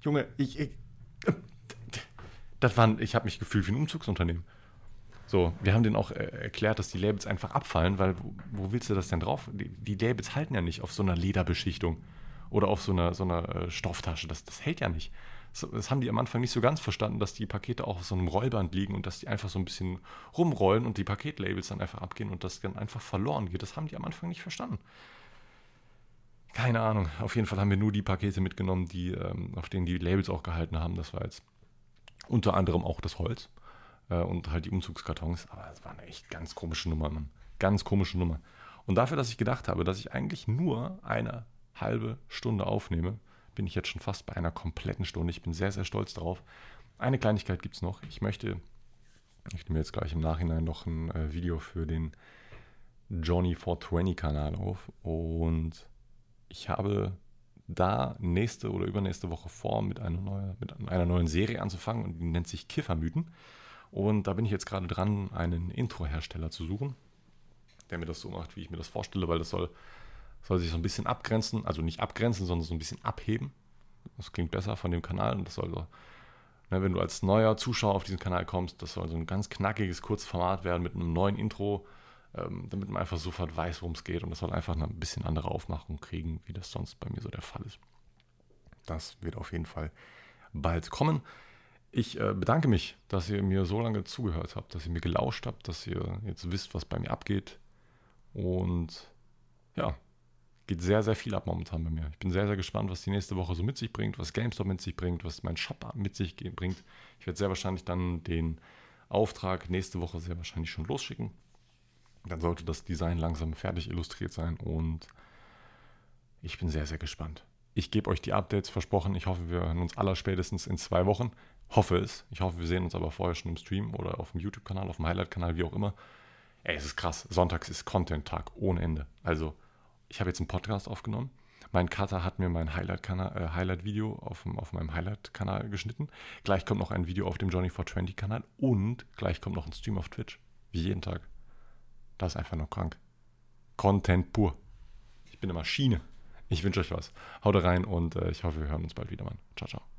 Junge, ich, ich das waren, ich habe mich gefühlt wie ein Umzugsunternehmen. So, wir haben denen auch äh, erklärt, dass die Labels einfach abfallen, weil wo, wo willst du das denn drauf? Die, die, Labels halten ja nicht auf so einer Lederbeschichtung oder auf so einer, so einer äh, Stofftasche. Das, das hält ja nicht. Das, das, haben die am Anfang nicht so ganz verstanden, dass die Pakete auch auf so einem Rollband liegen und dass die einfach so ein bisschen rumrollen und die Paketlabels dann einfach abgehen und das dann einfach verloren geht. Das haben die am Anfang nicht verstanden. Keine Ahnung. Auf jeden Fall haben wir nur die Pakete mitgenommen, die, ähm, auf denen die Labels auch gehalten haben. Das war jetzt unter anderem auch das Holz äh, und halt die Umzugskartons. Aber es war eine echt ganz komische Nummer, Mann. Ganz komische Nummer. Und dafür, dass ich gedacht habe, dass ich eigentlich nur eine halbe Stunde aufnehme, bin ich jetzt schon fast bei einer kompletten Stunde. Ich bin sehr, sehr stolz darauf. Eine Kleinigkeit gibt es noch. Ich möchte, ich nehme jetzt gleich im Nachhinein noch ein äh, Video für den Johnny 420 Kanal auf und ich habe da nächste oder übernächste Woche vor, mit einer, neue, mit einer neuen Serie anzufangen und die nennt sich Kiffermythen. Und da bin ich jetzt gerade dran, einen Intro-Hersteller zu suchen, der mir das so macht, wie ich mir das vorstelle, weil das soll, soll sich so ein bisschen abgrenzen, also nicht abgrenzen, sondern so ein bisschen abheben das klingt besser von dem Kanal und das soll so, ne, wenn du als neuer Zuschauer auf diesen Kanal kommst, das soll so ein ganz knackiges, kurzes Format werden mit einem neuen Intro, ähm, damit man einfach sofort weiß, worum es geht und das soll einfach eine bisschen andere Aufmachung kriegen, wie das sonst bei mir so der Fall ist. Das wird auf jeden Fall bald kommen. Ich äh, bedanke mich, dass ihr mir so lange zugehört habt, dass ihr mir gelauscht habt, dass ihr jetzt wisst, was bei mir abgeht. Und ja, geht sehr, sehr viel ab momentan bei mir. Ich bin sehr, sehr gespannt, was die nächste Woche so mit sich bringt, was GameStop mit sich bringt, was mein Shop mit sich bringt. Ich werde sehr wahrscheinlich dann den Auftrag nächste Woche sehr wahrscheinlich schon losschicken. Dann sollte das Design langsam fertig illustriert sein und ich bin sehr, sehr gespannt. Ich gebe euch die Updates versprochen. Ich hoffe, wir hören uns aller spätestens in zwei Wochen. Hoffe es. Ich hoffe, wir sehen uns aber vorher schon im Stream oder auf dem YouTube-Kanal, auf dem Highlight-Kanal, wie auch immer. Ey, es ist krass. Sonntags ist Content-Tag ohne Ende. Also, ich habe jetzt einen Podcast aufgenommen. Mein Cutter hat mir mein Highlight-Video äh, Highlight auf, auf meinem Highlight-Kanal geschnitten. Gleich kommt noch ein Video auf dem Johnny420-Kanal und gleich kommt noch ein Stream auf Twitch. Wie jeden Tag. Das ist einfach nur krank. Content pur. Ich bin eine Maschine. Ich wünsche euch was. Haut rein und äh, ich hoffe, wir hören uns bald wieder, Mann. Ciao, ciao.